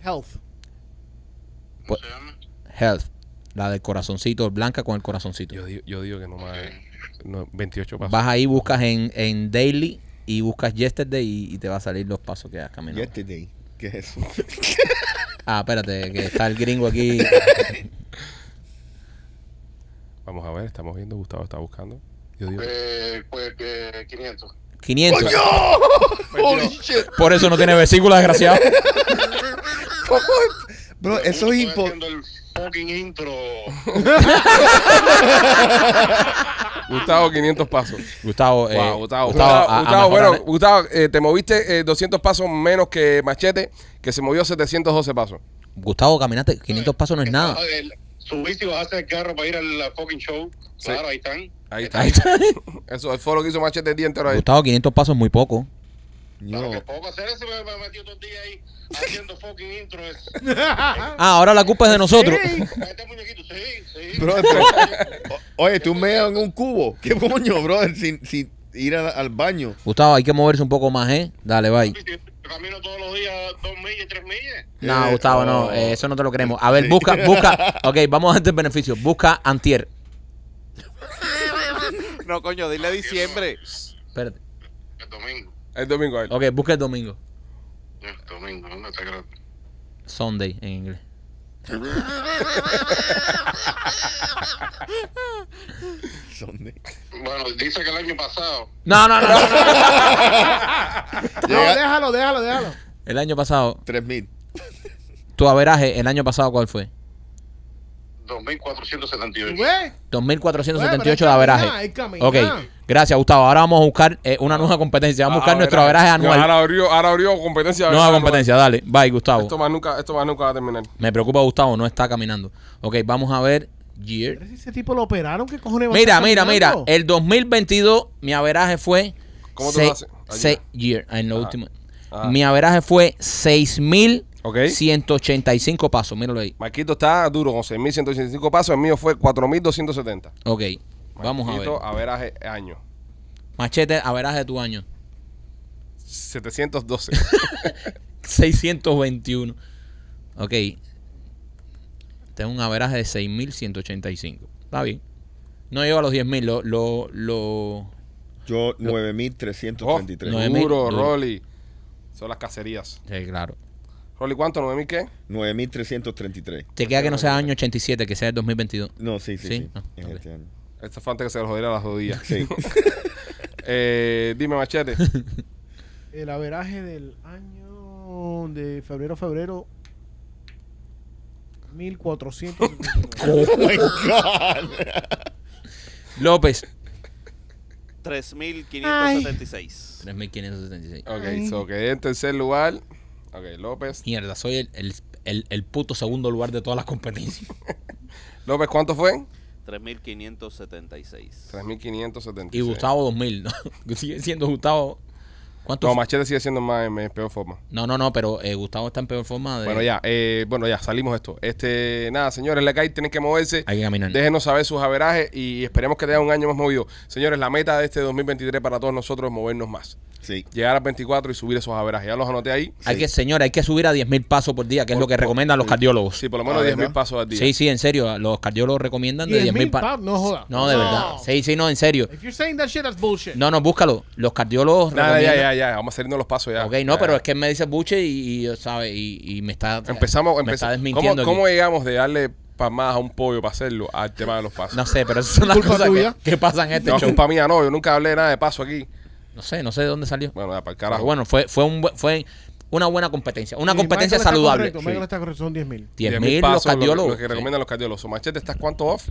Health. ¿Cómo se llama? Health, la del corazoncito, blanca con el corazoncito. Yo, digo, yo digo que no más. no, 28 pasos. Vas ahí, buscas en, en Daily y buscas Yesterday y, y te va a salir los pasos que has caminado. Yesterday. ¿Qué es eso? [LAUGHS] Ah, espérate, que está el gringo aquí. [LAUGHS] Vamos a ver, estamos viendo. Gustavo está buscando. Yo digo. Eh, pues eh, 500. 500. Holy shit. Por eso no tiene vesícula, desgraciado. [LAUGHS] Bro, eso es haciendo el fucking intro. [LAUGHS] Gustavo, 500 pasos. Gustavo, eh, Wow, Gustavo. Gustavo, Gustavo, a- a Gustavo, mejorar, bueno, Gustavo, eh, te moviste eh, 200 pasos menos que Machete, que se movió 712 pasos. Gustavo, caminaste 500 pasos no es nada. El- Subiste y bajaste el carro para ir al fucking show. Sí. Claro, ahí están. Ahí está. Ahí está. [LAUGHS] Eso fue lo que hizo Machete el día entero ahí. Gustavo, 500 pasos es muy poco. Claro No. que poco hacer eso me, me todo el día ahí haciendo fucking intro. [LAUGHS] Ah, ahora la culpa es de nosotros. Sí. este muñequito, sí, sí. Bro, pero- [LAUGHS] oye, tú me en un cubo. [LAUGHS] ¿Qué coño, bro? Sin, sin ir a- al baño. Gustavo, hay que moverse un poco más, ¿eh? Dale, bye. Camino todos los días dos millas, tres millas. No, Eh, Gustavo, oh. no, eh, eso no te lo queremos. A ver, Sí. busca, busca. [LAUGHS] Ok, vamos a darte el beneficio. Busca Antier. [LAUGHS] No, coño, dile diciembre. Espérate. El domingo. El domingo ahí. Ok, busca el domingo. El domingo, ¿dónde está grande? Sunday en inglés. Son de- Bueno, dice que el año pasado. No, no, no. no, no. No, Llega- déjalo, déjalo, déjalo. El año pasado, Tres mil. tu averaje, el año pasado, ¿cuál fue? 2.478. ¿Ves? 2.478 de averaje. Ok, gracias, Gustavo. Ahora vamos a buscar eh, una nueva competencia. Vamos a buscar Ah, nuestro averaje. anual. Ahora abrió, ahora abrió competencia. Nueva anual. competencia, dale. Bye, Gustavo. Esto más nunca, esto más nunca va a terminar. Me preocupa Gustavo, no está caminando. Ok, vamos a ver. Year. Pero si ese tipo lo operaron, ¿qué cojones va a Mira, estar mira, mira. caminando? El 2022, mi averaje fue. ¿Cómo seis- lo haces? Year, en lo Ajá. último. Ajá. Mi averaje fue 6.185 Ok. pasos. Míralo ahí. Marquito está duro con 6.185 pasos. El mío fue 4.270. Ok, vamos a Marquito, ver. averaje año. Machete, averaje de tu año. 712. 621. [LAUGHS] Ok. Tengo un averaje de 6.185. Está bien. No llego a los 10.000. Lo, lo, lo... Yo, Oh, 9333. Nueve mil, duro, duro. Rolly. Son las cacerías. Sí, claro. Rolly, ¿cuánto? ¿9.000 qué? 9333. Te queda que no sea año 87, que sea el 2022. No, sí, sí, ¿Sí? sí. Ah, En este año. Antes que se lo jodiera las rodillas. Sí. [LAUGHS] [LAUGHS] Eh, dime, Machete. [LAUGHS] El averaje del año de febrero a febrero. 1479. oh my God. López. 3.576. 3.576. Ok, so quedé en tercer lugar. Ok, López. Mierda, soy el, el, el, el puto segundo lugar de todas las competencias. [LAUGHS] López, ¿cuánto fue? 3.576. 3.576. Y Gustavo 2.000. ¿no? [LAUGHS] Sigue siendo Gustavo. ¿Cuánto? No, Machete sigue siendo más en, en peor forma. no, no, no, pero eh, Gustavo está en peor forma de... Bueno, ya, eh, bueno, ya, salimos de esto. Este, nada, señores, la calle tienen que moverse. Hay que caminar. Déjenos saber sus averajes y esperemos que tengan un año más movido. Señores, la meta de este 2023 para todos nosotros es movernos más. Sí. Llegar al 24 y subir esos averajes. Ya los anoté ahí. Hay Sí. que, señora, hay que subir a 10.000 pasos por día, que es lo que por- recomiendan los cardiólogos. Sí, por lo menos Ah, 10 mil ¿verdad? pasos al día. Sí, sí, en serio. Los cardiólogos recomiendan de 10.000 10.000 pasos. pa- No joda. No, de verdad. Sí, sí, no, en serio. If you're saying that shit, that's bullshit. No, no, búscalo. Los cardiólogos Nada, ya, recomiendan- ya, ya. Vamos a salirnos los pasos ya. Ok, no, Ya, pero ya. es que me dice buche y, y, ¿sabe? Y, y me está... Empezamos, me empezamos. está ¿Cómo, desmintiendo cómo llegamos de darle palmadas a un pollo para hacerlo al tema de los pasos? No sé, pero esas son las cosas que, que pasan en este No, show. culpa mía, no. Yo nunca hablé nada de paso aquí. No sé, no sé de dónde salió. Bueno, ya, para el Pero carajo. bueno, fue, fue, un, fue una buena competencia. Una Y competencia Michael está saludable. Michael está correcto, son 10.000. 10.000 los pasos, lo- cardiólogos. Lo, que Sí. recomiendan los cardiólogos. Machete, ¿estás cuánto off?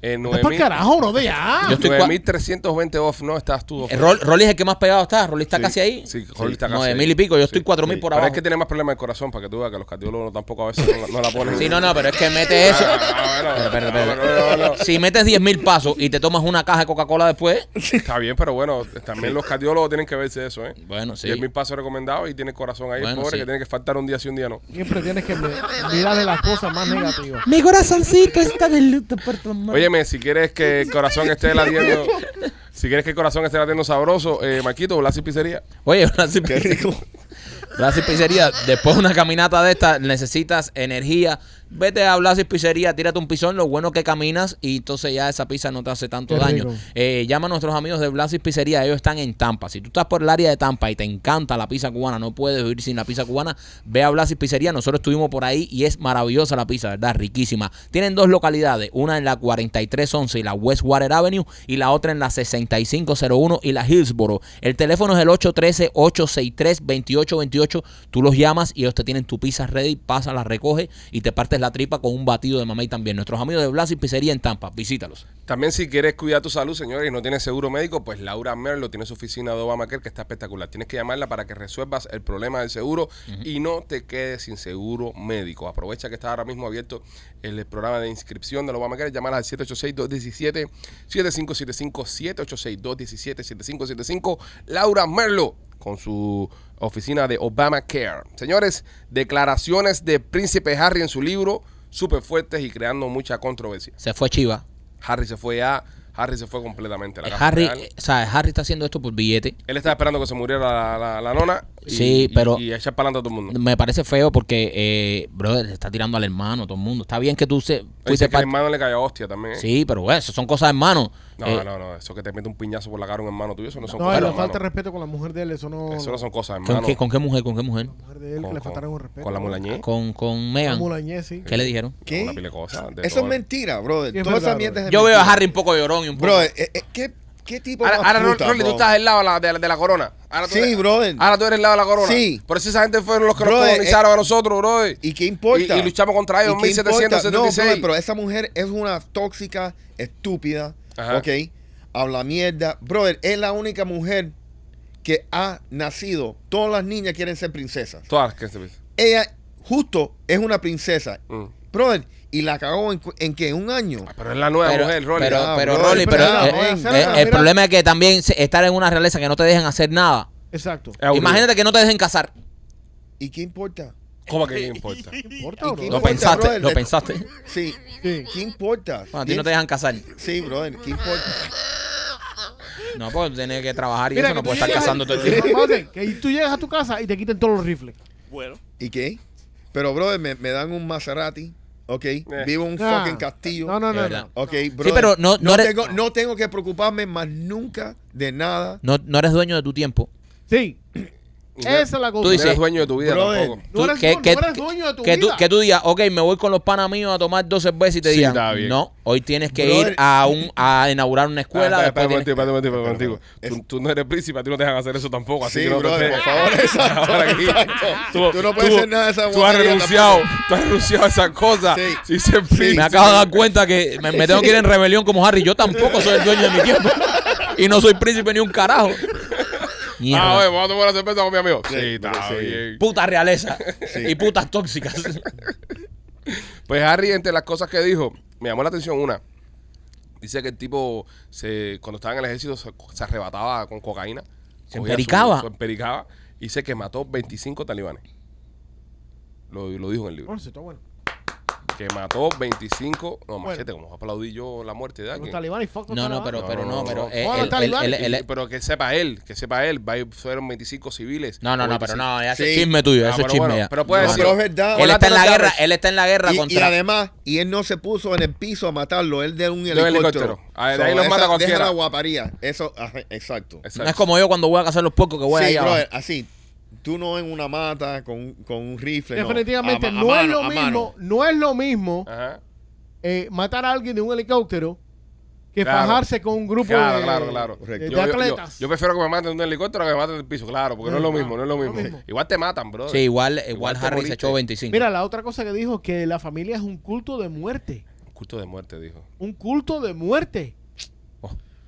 Eh, Es para 9.000 carajo, bro, de ya. Yo estoy cua- 9.320 off. No, estás tú off. Eh, Rol- Rolly es el que más pegado está. Rolly está Sí, casi ahí. Sí, Rolly está casi Nueve ahí. mil y pico. Yo estoy Sí. cuatro mil sí. por Pero abajo. es que tiene más problemas de corazón para que tú veas que los cardiólogos tampoco a veces no, la- no la ponen. Sí, no, no, pero es que mete eso. Si metes 10 mil pasos y te tomas una caja de Coca-Cola después, Está bien, pero bueno, también los cardiólogos tienen que verse eso, ¿eh? bueno, sí. 10 mil pasos recomendados y tiene el corazón ahí, Bueno, pobre, sí. que tiene que faltar un día sí, un día no. Siempre tienes que mirar de las cosas más negativas. Mi corazoncito está de luto por tu amor. Óyeme, si quieres que el corazón esté [LAUGHS] latiendo, si quieres que el corazón esté latiendo sabroso, eh, Marquito, Blas y Pizzería. Oye, Blas y Qué rico. Blas y Pizzería, después de una caminata de esta, necesitas energía. Vete a Blas y Pizzería, tírate un pisón, lo bueno que caminas y entonces ya esa pizza no te hace tanto Qué daño. Eh, llama a nuestros amigos de Blas y Pizzería, ellos están en Tampa. Si tú estás por el área de Tampa y te encanta la pizza cubana, no puedes vivir sin la pizza cubana, ve a Blas y Pizzería. Nosotros estuvimos por ahí y es maravillosa la pizza, ¿verdad? Riquísima. Tienen dos localidades, una en la 4311 y la Westwater Avenue y la otra en la 6501 y la Hillsboro. El teléfono es el 813-863-2828. Tú los llamas y ellos te tienen tu pizza ready, pasa, la recoge y te la tripa con un batido de mamey también. Nuestros amigos de Blas y Pizzería en Tampa, visítalos. También si quieres cuidar tu salud, señores, y no tienes seguro médico, pues Laura Merlo tiene su oficina de Obamacare que está espectacular. Tienes que llamarla para que resuelvas el problema del seguro y no te quedes sin seguro médico. Aprovecha que está ahora mismo abierto el programa de inscripción del Obamacare. Llámala al 786-217-7575, 786-217-7575. Laura Merlo con su oficina de Obamacare. Señores, declaraciones de Príncipe Harry en su libro, súper fuertes y creando mucha controversia. Se fue Chiva. Harry se fue ya. Harry se fue completamente. La casa Harry, eh, ¿sabes? Harry está haciendo esto por billete. Él estaba esperando que se muriera la, la- la nona. Y, Sí, y- pero- Y, echar para adelante a todo el mundo. Me parece feo porque, eh, brother, le está tirando al hermano, todo el mundo. Está bien que tú se, Dice fuiste que el hermano le cayó hostia también. ¿eh? Sí, pero bueno, eso son cosas de hermano. No, Eh, no, no. Eso que te mete un piñazo por la cara a un hermano tuyo, eso no son No, y cosas de le hermano. falta respeto con la mujer de él. Eso no. Eso no son cosas de ¿con, hermano. qué, ¿Con qué mujer? ¿Con qué mujer? La mujer de él Con- que le con- faltaron un respeto. Con la mulañé. Con, con Megan. mulañé, sí. ¿Qué le dijeron? ¿Qué? Una pila de cosas. de Eso todo. es mentira, brother. Sí, es Toda esa verdad, mierda es Yo veo a. Harry un poco llorón y un poco. Brother, eh, ¿qué, ¿qué tipo Ahora, más ahora puta, Rolly, tú estás del lado de la, de la, de la corona. Ahora tú Sí, eres- brother. Ahora tú eres el lado de la corona. Sí. Por eso esa gente fueron los que nos Brother, colonizaron a nosotros, brother. ¿Y qué importa? Y, y luchamos contra ellos en ¿Y qué importa? No, 1776. brother, pero esa mujer es una tóxica, estúpida, Ajá. ¿ok? Habla mierda. Brother, es la única mujer que ha nacido. Todas las niñas quieren ser princesas. Todas que se Ella, justo, es una princesa. Mm. Brother, y la cagó en, en que un año. Ah, Pero es la nueva pero, mujer, Rolly. pero, Ah, pero, Rolly, pero eh, eh, ven, el mira. problema es que también estar en una realeza que no te dejen hacer nada. Exacto. Imagínate que no te dejen casar. ¿Y qué importa? ¿Cómo que qué importa? [LAUGHS] ¿Importa ¿Y o qué no? Lo importa, pensaste, brother? lo pensaste. Sí. Sí. ¿Qué importa? Bueno, a ti no te dejan casar. Sí, brother, ¿qué importa? No, porque tú tienes que trabajar y Mira, eso no puedes estar llegas- casando todo el tiempo. [LAUGHS] Que tú llegas a tu casa y te quiten todos los rifles. Bueno. ¿Y qué? Pero, brother, me, me dan un Maserati, ¿ok? Vivo en un Ah. fucking castillo. No, no, no. verdad. no. Ok, brother. pero no- no eres- tengo, no tengo que preocuparme más nunca de nada. No, no eres dueño de tu tiempo. Sí. No- Esa es la cosa. Tú No dices- eres dueño de tu vida Brother, tampoco. No Tú- eres, que- du- que- no eres dueño de tu que, tú, vida. que tú digas, ok, me voy con los panas míos a tomar dos cervezas y te Sí, digan, no, hoy tienes que Brother. ir a un a inaugurar una Ah, escuela. espera, después espera espera espera Espera, momentico. Tú, tú no eres príncipe, a ti no te dejan hacer eso tampoco. Así Sí, que no brother, te por favor, exacto, exacto. Tú no puedes hacer nada de esa Tú has renunciado, tú has renunciado a esas cosas. Sí. Sí, me acabo de dar cuenta que me, me tengo que ir en rebelión como Harry. Yo tampoco soy el dueño de mi tiempo. y no soy príncipe ni un carajo. Mierda. Ah, oye, vamos a tomar una cerveza con mi amigo. Sí, está sí. bien. Puta realeza. Sí. Y putas tóxicas. [LAUGHS] Pues Harry, entre las cosas que dijo, me llamó la atención una. Dice que el tipo, se, cuando estaba en el ejército, se, se arrebataba con cocaína. Se empericaba. Su, su empericaba. Y dice que mató 25 talibanes. Lo, lo dijo en el libro. Bueno, sí, está bueno. Que mató 25. No, Bueno. machete, como aplaudí yo la muerte de Los alguien. talibanes, fuck los No, no, pero, pero no, pero. No, eh, no, él- los talibanes. él- él- él- Y- pero que sepa él, que sepa él. va a ir- Fueron 25 civiles. No, no, no, pero 25. no, ese Sí. es chisme tuyo, Ah, ese es bueno, chisme bueno, ya. pero puede No, decir- pero es verdad. Él está en la guerra, él está en la guerra Y, y contra. además, y él no se puso en el piso a matarlo, él de un un helicóptero. helicóptero. Ah, de ahí los esa- mata cualquiera. Deja la guaparía. Eso, ajá, exacto. Exacto. no es como yo cuando voy a cazar los puercos que voy sí, allá abajo. brother, así. Tú no en una mata con, con un rifle. no. Definitivamente A ma- a no es lo mismo, no es lo mismo eh, matar a alguien de un helicóptero que Claro. fajarse con un grupo Claro, de, claro, claro. de- Correcto. de Yo, yo- yo- atletas. yo prefiero que me maten de un helicóptero que me maten del piso, claro, porque no es lo mismo, no es lo es mismo. Igual te matan, bro. Sí, igual, igual, Harry se echó 25. Mira, la otra cosa que dijo es que la familia es un culto de muerte. Culto de muerte, dijo. Un culto de muerte.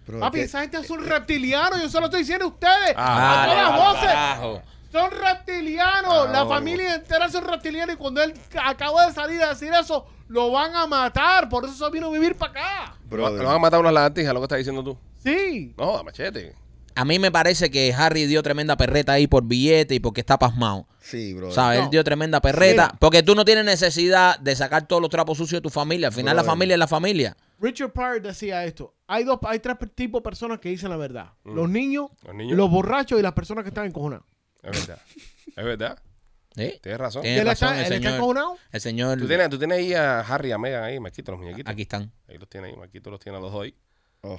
Bro, Papi, que- esa gente son reptilianos. Yo se lo estoy diciendo a ustedes. Ah, a todas las voces. carajo. Son reptilianos. Ah, la bueno. familia entera son reptilianos. Y cuando él acaba de salir a decir eso, lo van a matar. Por eso se vino a vivir para acá. Lo, Brother. lo van a matar unas lagartijas, lo que estás diciendo tú. Sí. No, machete. A mí me parece que Harry dio tremenda perreta ahí por billete y porque está pasmado. Sí, bro. ¿Sabes? No. Él dio tremenda perreta. Porque tú no tienes necesidad de sacar todos los trapos sucios de tu familia. Al final la familia es la familia. Richard Pryor decía esto. Hay dos, hay tres tipos de personas que dicen la verdad. Mm. Los niños, Los niños. los borrachos y las personas que están encojonadas. Es verdad. Es verdad. ¿Sí? Tienes razón. Tiene ¿Él razón está, el él está señor. El señor. ¿Tú tienes, tú tienes ahí a Harry y a Meghan ahí, Marquito, los muñequitos. Aquí están. Ahí los tiene ahí, Marquito los tiene a los dos ahí Oh,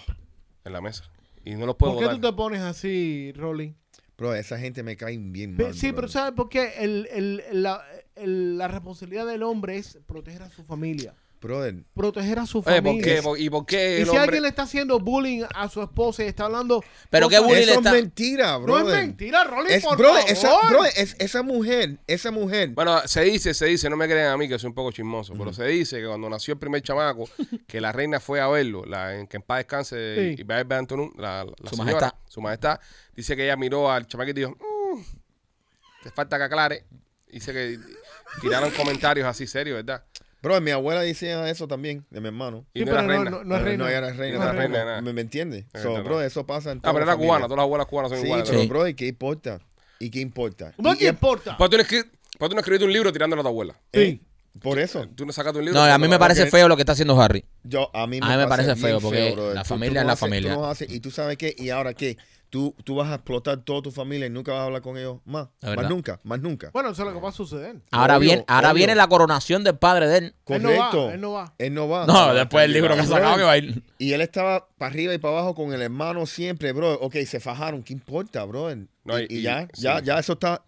en la mesa. Y no los puedo ¿Por qué botar. tú te pones así, Rolly? bro, esa gente me cae bien mal. sí, pero brother. ¿sabes por qué? El, el- la, el- la responsabilidad del hombre es proteger a su familia. Brother, Proteger a su Oye, ¿por familia. qué? ¿Por- ¿Y por qué Y si hombre- alguien le está haciendo bullying a su esposa y está hablando... Pero qué bullying eso le está- es mentira, No brother. es mentira, Rolly, Es, por brother, favor. esa, brother, es- esa mujer, esa mujer. Bueno, se dice, se dice, no me creen a mí que soy un poco chismoso, pero se dice que cuando nació el primer chamaco, [LAUGHS] que la reina fue a verlo, la, en que en paz descanse Sí. y Antonú, la, la Su señora, majestad. su majestad, dice que ella miró al chamaquito y dijo, "Mm, te falta que aclare. Dice que tiraron comentarios así serios, ¿verdad? Bro, mi abuela decía eso también, de mi hermano. Y Sí, no era pero no, reina. no, no es reina. No era reina. No era reina. ¿Me, me entiendes? Es So, bro, eso pasa en Ah, pero era cubana, todas las abuelas cubanas son Sí, iguales. pero Sí. bro, ¿y qué importa? ¿Y qué importa? No importa. ¿Por qué tú no escri- por qué tú no escribiste un libro tirándole a tu abuela? eh, Por eso. Tú no sacaste un libro. No, a mí me tu parece feo lo que está haciendo Harry. Yo, a mí me, A mí me parece feo, porque la familia tú es la haces- tú familia. no haces- y tú sabes qué, y ahora qué, tú, tú vas a explotar toda tu familia y nunca vas a hablar con ellos más. Más nunca, más nunca. Bueno, eso es lo que va a suceder. Ahora, Obvio, viene, ahora obvio. viene la coronación del padre de él. Él no Correcto. él no va. Él no va. No, después del libro que ha sacado que va a ir. Y él estaba para arriba y para abajo con el hermano siempre, bro. Ok, se fajaron, ¿qué importa, bro? Y, No, y- y y- ya, sí. ya, ya eso está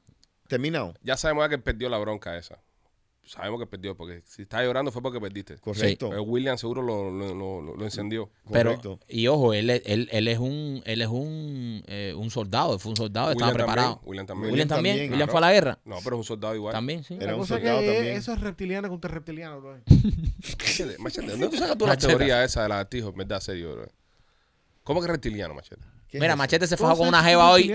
terminado. Ya sabemos ya que él perdió la bronca esa. Sabemos que perdió, porque si está llorando fue porque perdiste. Correcto. Pero William seguro lo, lo, lo- encendió. Pero, Correcto. y ojo, él, es- él, él es un, él es un, eh, un soldado, fue un soldado, estaba preparado. William también. William también, también, William claro. fue a la guerra. No, pero es un soldado igual. También, sí. Era La un cosa soldado que también. eso es reptiliano contra reptiliano, bro. Machete, machete, ¿dónde tú sacas tú la teoría esa de lagartijos? En verdad, serio, bro? ¿Cómo que reptiliano, machete? ¿Qué Mira? Machete se ¿Cómo fajó con una que jeva hoy.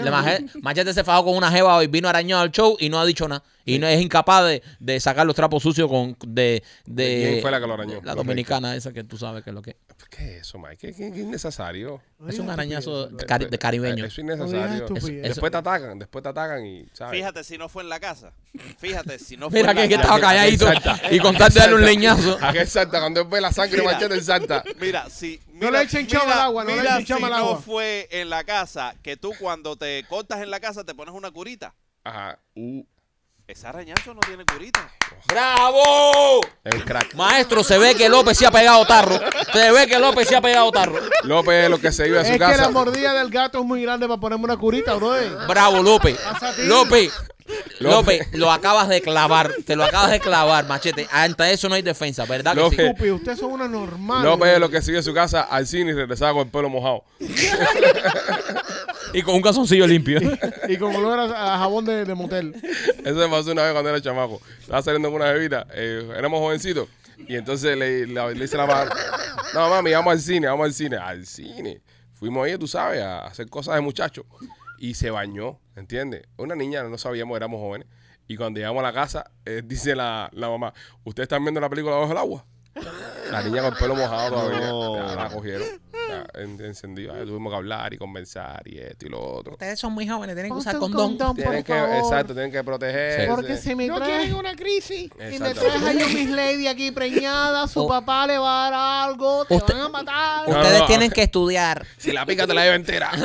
Machete se fajó con una jeva hoy, vino arañado al show y no ha dicho nada. Y no es incapaz de, de sacar los trapos sucios con de, de ¿De quién fue la que lo arañó? La dominicana esa que tú sabes que es lo que. ¿Qué es eso, Mike? ¿Qué, qué, qué innecesario? Es un arañazo de, cari- de caribeño. Eso es innecesario. Eso- después te atacan, después te atacan y, ¿sabes? Fíjate si no fue en la casa. Fíjate si no [LAUGHS] fue Mira en la que, que casa. estaba calladito y con tal de darle un leñazo. ¿A qué salta? Cuando él ve la sangre, Mira. machete, salta. Mira, si. No le echen chama al agua, no le echen chama si al no agua. fue en la casa que tú cuando te cortas en la casa te pones una curita. Ajá. Uh, Ese arañazo no tiene curita. ¡Bravo! es un crack. Maestro, se ve que López se ha pegado tarro. Se ve que López se ha pegado tarro. López es lo que se iba a Es su que la casa. mordida del gato es muy grande para ponerme una curita, bro. Bravo, López. López. [LAUGHS] López. Lo acabas de clavar. Te lo acabas de clavar, machete. Ante eso no hay defensa, ¿verdad? que sí? López. Estúpido, ustedes son una normal. López es lo que iba a su casa al cine y regresaba con el pelo mojado. [LAUGHS] Y con un calzoncillo limpio. [LAUGHS] Y con olor a, a jabón de, de motel. Eso me pasó una vez cuando era chamaco. Estaba saliendo con una bebida. eh, éramos jovencitos. Y entonces le, le, le dice la mamá, no mami, vamos al cine, vamos al cine. Al cine. Fuimos ahí, tú sabes, a hacer cosas de muchachos. Y se bañó, ¿entiendes? Una niña, no sabíamos, éramos jóvenes. Y cuando llegamos a la casa, eh, [LAUGHS] dice la, la mamá, ¿ustedes están viendo la película bajo el agua? La niña con el pelo mojado todavía. No. La cogieron. Ya, en- encendido. Ya, tuvimos que hablar y conversar y esto y lo otro. Ustedes son muy jóvenes, tienen que usar condón. condón, Tienen por que, favor. exacto, tienen que protegerse. Porque si me traes... una crisis. Y me traes a yo Miss Lady aquí preñada, su papá le va a dar algo, te Usted- van a matar. No, Ustedes no. tienen que estudiar. Si la pica te la lleva entera. [LAUGHS]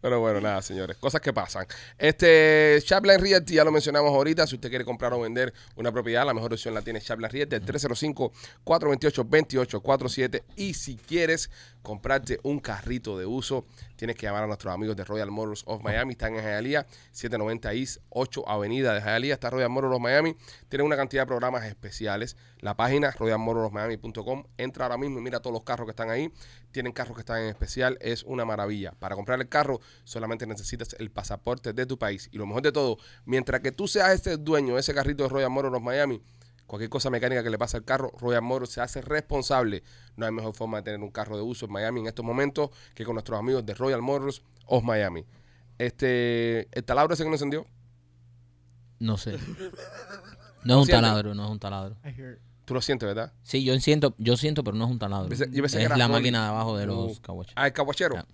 Pero bueno, nada, señores. Cosas que pasan. Este, Chapline Realty, ya lo mencionamos ahorita. Si usted quiere comprar o vender una propiedad, la mejor opción la tiene Chapline Realty, el 305-428-2847. Y si quieres comprarte un carrito de uso, tienes que llamar a nuestros amigos de Royal Motors of Miami. Están en Hialeah, 790 East 8 Avenida de Hialeah. Está Royal Motors of Miami. Tienen una cantidad de programas especiales. La página royalmotorsofmiami.com. Entra ahora mismo y mira todos los carros que están ahí. Tienen carros que están en especial. Es una maravilla. Para comprar el carro solamente necesitas el pasaporte de tu país. Y lo mejor de todo, mientras que tú seas este dueño de ese carrito de Royal Motors of Miami, Cualquier cosa mecánica que le pase al carro, Royal Motors se hace responsable. No hay mejor forma de tener un carro de uso en Miami en estos momentos que con nuestros amigos de Royal Motors of Miami. Este, el taladro ese que no encendió. No sé. [LAUGHS] No es un taladro, no es un taladro. Tú lo sientes, ¿verdad? Sí, yo siento, yo siento, pero no es un taladro. Pensé- yo pensé que es era la Rolly. máquina de abajo de Uh. los caguachos. Ah, el caguachero. Ah.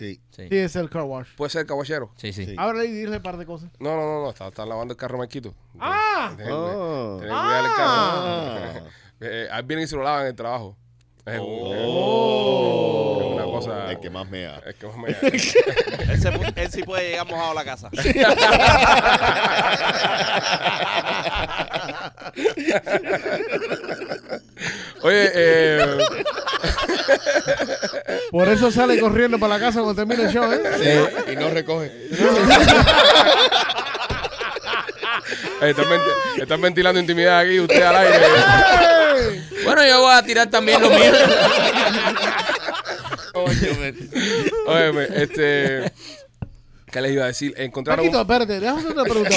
Sí. Sí, Sí, es el car wash. Puede ser el caguachero. sí, sí. Sí. Ábrele y dile un par de cosas. No, no, no, no. Está, está lavando el carro Marquito. ¡Ah! Tiene que- Ah. tiene que cuidar el carro. Ah. [LAUGHS] Eh, ahí vienen y se lo lavan en el trabajo. Es, un- Oh. es una cosa. El que más mea. Es que más me- [LAUGHS] Él, se pu- él sí puede llegar mojado a la casa. [LAUGHS] Oye, eh, Por eso sale corriendo para la casa cuando termine el show, ¿eh? Sí, y no recoge. eh, [LAUGHS] están, venti- están ventilando intimidad aquí, usted al aire. Bueno, yo voy a tirar también lo mío. Oye, me- este. ¿Qué les iba a decir? Encontraron. Paquito, espérate, déjame hacer una pregunta. [LAUGHS]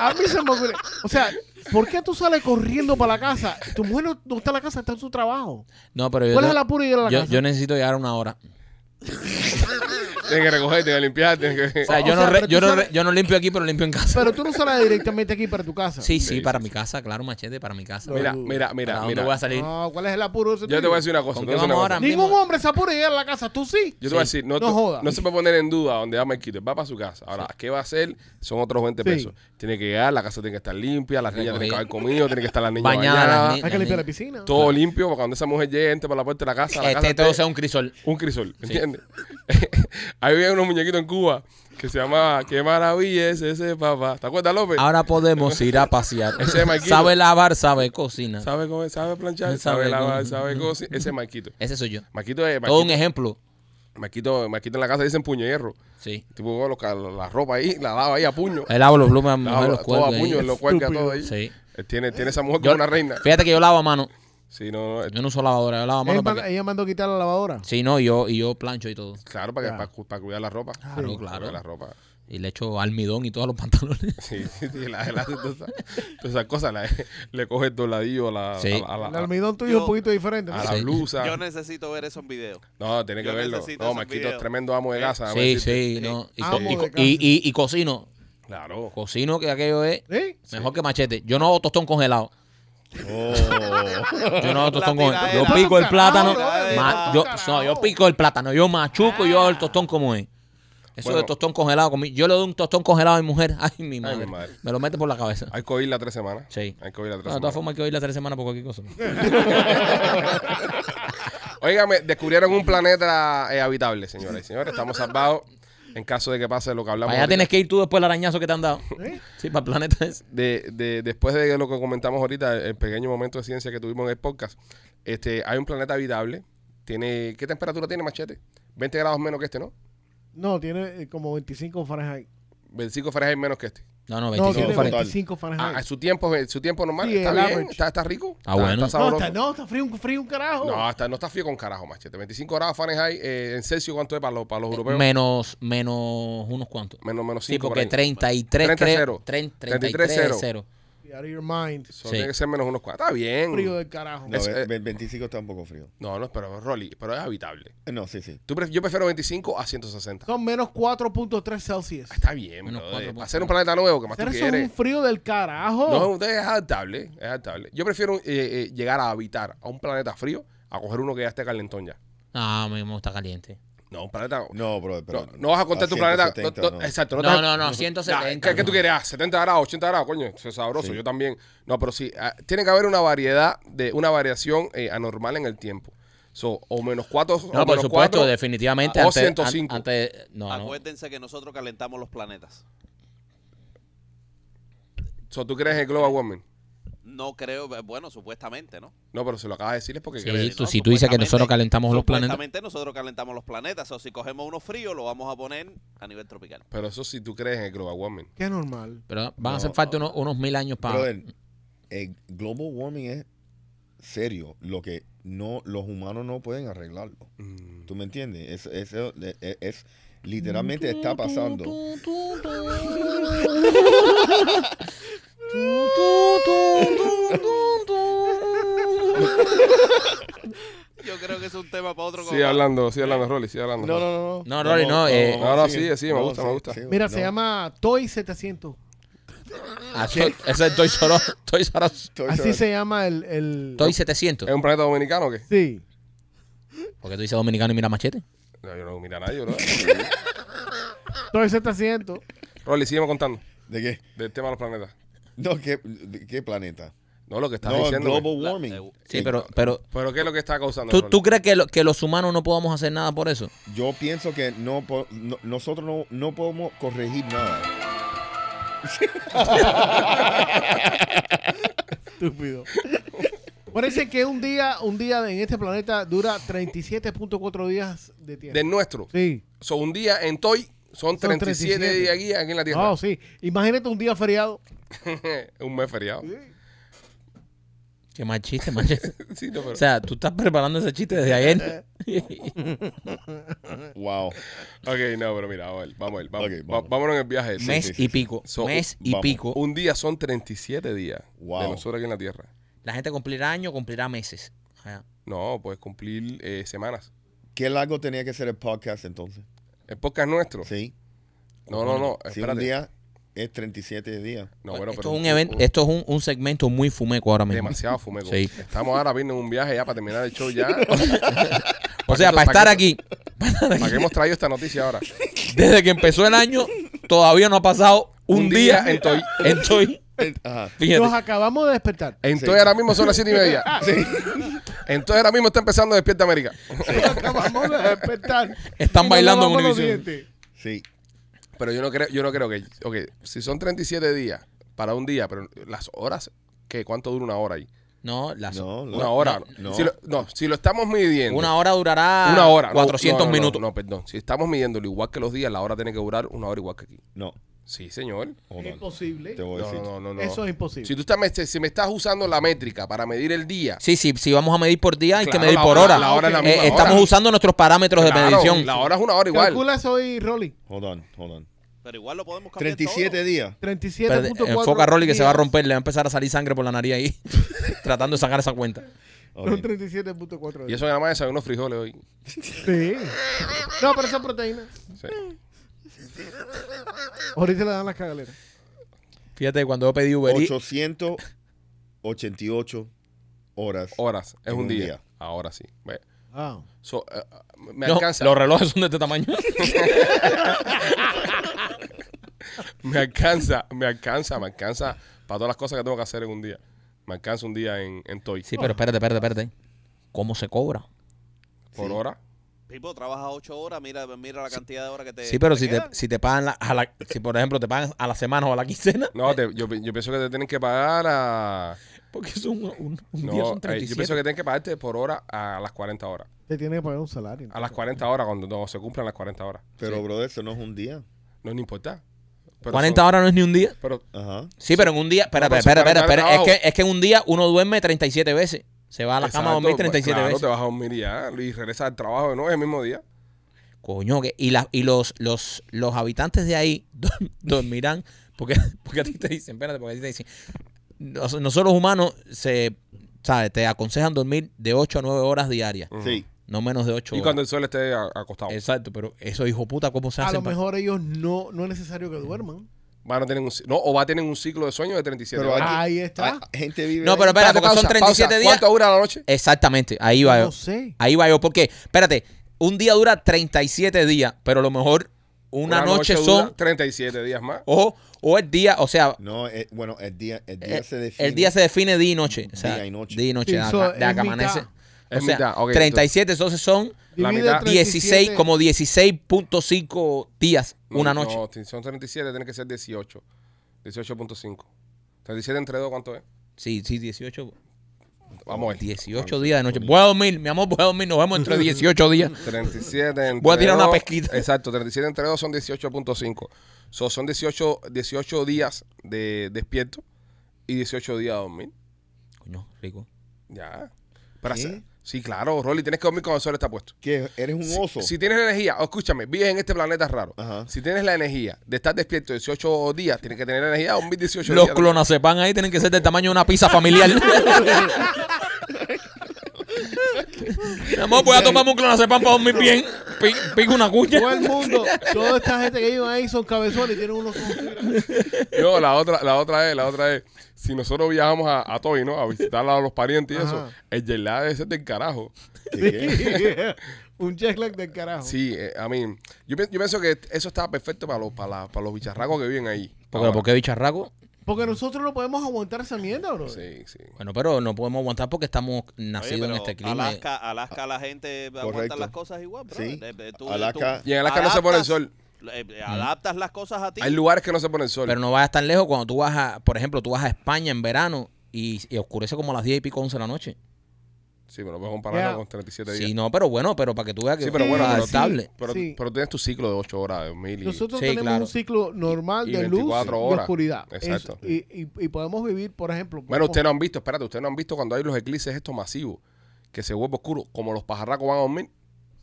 A mí se me ocurre. O sea, ¿por qué tú sales corriendo para la casa? Tu mujer no, no está en la casa, está en su trabajo. No, pero yo, ¿Cuál es tengo- el apuro de ir a la yo, casa? yo necesito llegar a una hora. [LAUGHS] Tienen que recoger, tienen que limpiar. Tienen que... O sea, O yo, sea, no re- pero yo, no sabes- re- yo no limpio aquí, pero limpio en casa. Pero tú no sales directamente aquí para tu casa. sí, sí, Sí, para sí, mi casa, claro, machete, para mi casa. Mira, Uh, mira, ¿Para mira, dónde mira. voy a salir? No, ¿cuál es el apuro ese Yo te voy a decir una cosa. ¿Con te qué voy a decir una cosa. Ningún mismo- hombre se apura a llegar a la casa, tú sí. Yo te voy a decir, no, No joda. no se puede poner en duda donde va Marquito. Va para su casa. Ahora, ¿qué va a hacer? Son otros 20 Sí. pesos. Tiene que llegar, la casa tiene que estar limpia, las niñas tienen que haber comido, tienen que estar las niñas Bañadas. Hay que limpiar la piscina. Todo limpio para cuando esa mujer llegue, entre por la puerta de la casa. La casa Este todo sea un crisol. un crisol, ¿entiendes? [LAUGHS] Ahí había unos muñequitos en Cuba que se llamaba Qué maravilla es ese papá. ¿Te acuerdas, López? Ahora podemos ir a pasear. [LAUGHS] Ese es Marquito. sabe lavar, sabe cocinar. ¿Sabe comer? ¿Sabe planchar? Sabe ¿Sabe lavar? ¿Sabe cocinar? Ese es Marquito. Ese soy yo. Marquito es... Todo un Marquito, ejemplo. Marquito, Marquito en la casa dicen puño hierro. Sí. Tipo, los la ropa ahí, la lava ahí a puño. Él lavo los plumas Lava los todo a puño, lo cuelga Estúpido. todo ahí. Sí. Él tiene, tiene esa mujer Yo- como una reina. Fíjate que yo lavo a mano. Sí, no, no, Yo no uso lavadora, yo lavo Él mano manda- para que... ella mandó quitar la lavadora. Sí, no, y yo, y yo plancho y todo. claro, para, que, Ya. para, cu- para cuidar la ropa. Claro, Para claro. cuidar la ropa. Y le echo almidón y todos los pantalones. [LAUGHS] Sí, sí, sí, la, la- todas esas- todas esas cosas la- le coge el dobladillo a la, Sí. a la, a El almidón tuyo Yo- es un poquito diferente. ¿no? a la Sí. blusa. Yo necesito ver eso en video. No, tiene que yo verlo. necesito No, ese Marquito es tremendo amo de casa. déjame Sí, decirte. sí, no. Y, Amo co- y, de co- casa. y, y- y cocino. Claro. Cocino que aquello es ¿Sí? mejor que machete. Yo no hago tostón congelado. Oh. Yo no tostón congelado. Yo pico el plátano. Ma- bro, yo, no, yo pico el plátano. Yo machuco y yo hago el tostón como es. Eso Bueno. de tostón congelado conmigo. Yo le doy un tostón congelado a mi mujer. [LAUGHS] Ay, mi madre. mi madre. Me lo mete por la cabeza. Hay que oírla tres semanas. Sí. Hay que oírla tres No, de todas semanas. formas hay que oír las tres semanas por cualquier cosa. [LAUGHS] Óigame, descubrieron un planeta eh, habitable, señoras y señores. Estamos salvados en caso de que pase lo que hablamos. Allá tienes que ir tú después del arañazo que te han dado. [LAUGHS] ¿Eh? Sí, para el planeta ese. de, de- después de lo que comentamos ahorita, el pequeño momento de ciencia que tuvimos en el podcast, este, hay un planeta habitable. Tiene, ¿Qué temperatura tiene Machete? 20 grados menos que este, ¿no? No, tiene eh, como 25 Fahrenheit. 25 Fahrenheit menos que este. No, no, 25 no, Fahrenheit. 25 Fahrenheit. Ah, su tiempo, su tiempo normal. Sí, está bien, está, está rico. Ah, está, bueno. Está no, está, no, está frío, frío un carajo. No, está, no está frío con carajo, machete. 25 grados Fahrenheit eh, en Celsius, ¿cuánto es para los, para los europeos? Menos, menos unos cuantos. Menos, menos 5. Sí, porque 33, 30 creo. 30, 33, 0. 33, 0. Out of your mind. Sí. Tiene que ser menos unos cuantos. Está bien. Frío del carajo. No, Es- eh, ve- 25 está un poco frío. No, no, pero Rolly, pero es habitable. Eh, No, sí, sí. Tú pref- yo prefiero 25 a 160. Son menos 4.3 Celsius. Está bien, Menos Para hacer un planeta nuevo, que más tú Pero eso es quieres. un frío del carajo. No, es adaptable, es adaptable. Yo prefiero eh, eh, llegar a habitar a un planeta frío a coger uno que ya esté calentón ya. Ah, mi amor está caliente. No, un planeta... No, bro, No, pero. no vas a contar tu planeta... 170, no, no, no. Exacto. No, no, no, Ya, 170. ¿Qué, qué tú quieres? Ah, 70 grados, 80 grados, coño. Eso es sabroso. Sí. Yo también. No, pero sí. ah, tiene que haber una variedad, de una variación eh, anormal en el tiempo. So, o menos 4 No, por supuesto, definitivamente. o antes- 105. an- antes- no, no. Acuérdense que nosotros calentamos los planetas. So, ¿Tú crees en el global warming? No creo, bueno, supuestamente, ¿no? No, pero se lo acabas de decir es porque Sí, tú- ¿no? si tú dices que nosotros calentamos los planetas. Supuestamente nosotros calentamos los planetas. O si cogemos uno frío, lo vamos a poner a nivel tropical. Pero eso sí tú crees en el global warming. Qué normal. Pero van a hacer falta unos, unos mil años para. Brother, el global warming es serio. Lo que no los humanos no pueden arreglarlo. Mm. ¿Tú me entiendes? Es, es, es- es- literalmente está pasando. [LAUGHS] Yo creo que es un tema para otro. Sigue hablando, sigue hablando, Rolly, sigue hablando. No, no, no. No, Rory, no, eh, No, no, sí, sí, me gusta, me gusta. Mira, se llama Toy 700. Ah, ese es R Us. Así se llama el... el Toy 700. ¿Es un planeta dominicano o qué? sí. Porque tú dices dominicano y mira machete. No, yo no mira a nadie, bro. Ese asiento. Rolly, sígueme contando ¿De qué? del tema de los planetas. No, ¿qué, planeta? No, lo que estás No, diciendo. global La- warming. eh, Sí, pero, pero Pero ¿qué es lo que está causando? ¿tú, crees que, lo- que los humanos no podamos hacer nada por eso? Yo pienso que no, no- nosotros no, no podemos corregir nada. [LAUGHS] Estúpido. Parece que un día, un día en este planeta dura 37.4 días de tiempo. Del nuestro. Sí. So, un día en Toy son 37, 37. días aquí, aquí en la Tierra. Oh, sí. Imagínate un día feriado. [LAUGHS] un mes feriado. Qué mal chiste, machete. [LAUGHS] Sí, no, pero- O sea, tú estás preparando ese chiste desde ayer. [LAUGHS] Wow. Ok, no, pero mira, vamos a ver, vamos a ver. Vamos, vamos. vámonos en el viaje. Sí, mes sí, sí. y pico. So, mes y vamos. pico. Un día son 37 días Wow. de nosotros aquí en la Tierra. La gente cumplirá años, cumplirá meses. No, puedes cumplir eh, semanas. ¿Qué largo tenía que ser el podcast entonces? El podcast nuestro. Sí. No, no, no. Si un Espérate. día es 37 días. No, bueno, esto pero es un evento, esto es un, un segmento muy fumeco ahora mismo. demasiado fumeco. Sí. Estamos ahora viendo un viaje ya para terminar el show ya. [LAUGHS] O [LAUGHS] sea, para [LAUGHS] ¿Para estar aquí, ¿Para qué hemos traído esta noticia ahora? desde que empezó el año, todavía no ha pasado un, Un día, día en Toy. en Toy. Ajá. Nos acabamos de despertar. Entonces ahora mismo son las 7 y media. Entonces ahora mismo está empezando Despierta América. Nos acabamos de despertar. Están bailando en dientes. Sí. Pero yo no creo, yo no creo que. Ok, si son 37 días para un día, pero las horas, ¿qué? ¿Cuánto dura una hora ahí? No, las- No, no. Una hora. no. Si lo, no, si lo estamos midiendo. una hora durará Una hora. no, 400 no, no, no, minutos. No, perdón. Si estamos midiéndolo igual que los días, la hora tiene que durar una hora igual que aquí. No. Sí, señor. Hold Es imposible. Te voy a No, decir. no, no, no. Eso es imposible. Si tú estás, me- si me estás usando la métrica para medir el día. Sí, sí, si vamos a medir por día, hay Claro, que medir la por hora- hora. la hora es la Eh, estamos usando nuestros parámetros de medición. La hora es una hora igual. Calcula eso hoy, Rolly. Hold on, hold on. Pero igual lo podemos cambiar 37 todo. días. 37.4 Espérate, enfoca a Rolly que se va a romper, le va a empezar a salir sangre por la nariz ahí, [LAUGHS] tratando de sacar esa cuenta. Son 37.4 Y días. eso nada más es unos frijoles hoy. Sí. No, pero esa proteína. Sí. Ahorita le dan las cagaleras. Fíjate, cuando yo pedí Uber Eats, 888 horas. Horas. Es En un un día. día. Ahora sí. Ve. Ah. So, eh, me no, alcanza. los relojes son de este tamaño. [LAUGHS] Me alcanza, me alcanza, me alcanza para todas las cosas que tengo que hacer en un día. Me alcanza un día en, en Toy. Sí, pero espérate, espérate, espérate. ¿Cómo se cobra? Por hora. Pipo, trabaja 8 horas, mira, mira la cantidad de horas que te Sí, pero te si te, si te pagan, la, a la- si por ejemplo te pagan a la semana o a la quincena, No, te- yo, yo pienso que te tienen que pagar a. porque son un, un- un No, día son eh, 37. yo pienso que tienen que pagarte por hora a las 40 horas. Te tiene que pagar un salario. A las 40 horas, cuando no, se cumplan las 40 horas. Pero, brother, eso no es un día. No no importa. Pero 40 son- horas no es ni un día. Pero Ajá. Sí, pero en un día, espera, No, espera, espera, 40 espera, es que, es que en un día uno duerme 37 veces. Se va a la cama a Exacto, dormir 37 claro, veces. te vas a dormir y ya. Y regresas al trabajo de nuevo el mismo día. Coño, que, y, la, y los, los, los habitantes de ahí [LAUGHS] dor- dormirán, porque, porque a ti te dicen, espérate, porque a ti te dicen, nosotros los humanos se, ¿sabes? Te aconsejan dormir de 8 a 9 horas diarias, Sí. no menos de 8 Y horas. cuando el sol esté a- acostado. Exacto, pero eso, hijo puta, ¿cómo se A hace? lo mejor ellos no, no es necesario que duerman. Van a tener un, no, o va a tener un ciclo de sueño de 37 Pero horas. aquí- Ahí está. hay- gente vive. No, pero espérate, Espérate, porque son pausa, 37 pausa. días. ¿Cuánto dura la noche? Exactamente, ahí va yo. No sé. Ahí va yo, porque, espérate, un día dura 37 días, pero a lo mejor una, noche, dura son, 37 días más. o, o el día, o sea, No, eh, bueno, el día, el día el, se define. el día se define día y noche. O sea, Día y noche. Día y noche, Sí, de, so, acá- de acá amanece. O sea, mitad, ok, 37, entonces son La Divide mitad. 16, 37. como 16.5 días, No, una noche. No, son 37, tiene que ser 18. 18.5. 37 entre 2, ¿cuánto es? Sí, sí, 18. Vamos a ver. 18 días de noche. Voy a dormir, mi amor, voy a dormir. Nos vemos entre [LAUGHS] 18 días. 37 entre Voy a tirar una dos- pesquita. Exacto, 37 entre 2 son 18.5. So, son 18, 18 días de despierto y 18 días de dormir. Coño, rico. Ya. Para ¿Qué? hacer- Sí, claro, Rolly, tienes que dormir cuando el sol está puesto. ¿Qué? ¿Eres un oso? Si tienes la energía, oh, escúchame, vives en este planeta raro. Ajá. Si tienes la energía de estar despierto 18 días, tienes que tener la energía de dormir 18 Los días. clonazepam ahí tienen que ser del tamaño de una pizza familiar. [LAUGHS] [LAUGHS] Mi amor, voy a tomarme un clonazepam para dormir bien. Pi- Pico una cuña. Todo el mundo, toda esta gente que vive ahí son cabezones y tienen unos ojos. No, la otra, la otra es, la otra es, si nosotros viajamos a, a Toy, ¿no? A visitar a los parientes y eso, el jet lag debe ser del carajo. [LAUGHS] Un jet lag del carajo. Sí, eh, a mí, yo, yo pienso que eso está perfecto para los, para, la- para los bicharracos que viven ahí. Porque. ¿Por qué bicharraco? Porque nosotros no podemos aguantar esa mierda, bro. Sí, sí. Bueno, pero no podemos aguantar porque estamos Oye, nacidos en este clima. Alaska, Alaska la gente aguanta Correcto. las cosas igual, bro. Sí. Tú- Alaska- tú Y en Alaska no se pone el sol. eh, eh, adaptas las cosas a ti. Hay lugares que no se pone el sol. Pero no vayas tan lejos cuando tú vas a, por ejemplo, tú vas a España en verano y, y oscurece como a las 10 y pico, 11 de la noche. Sí, pero puedes compararlo Ya. con 37 días. Sí, no, pero bueno, pero para que tú veas que Sí, pero bueno, es pero- adaptable. Pero, Sí. pero tienes tu ciclo de 8 horas, de 1000 y... Nosotros Sí, tenemos claro. un ciclo normal Y de luz 24 y horas. oscuridad. Exacto. Eso, y, y- y podemos vivir, por ejemplo. Bueno, podemos- ustedes no han visto, espérate, ustedes no han visto cuando hay los eclipses estos masivos, que se vuelve oscuro, como los pajarracos van a dormir.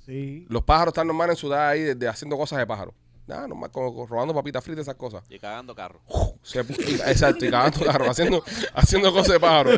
Sí. Los pájaros están normal en su edad ahí, desde haciendo cosas de pájaro. Nada, normal, como, como robando papitas fritas, esas cosas. Y cagando carro. Se- exacto, y cagando carro, haciendo, haciendo cosas de pájaro.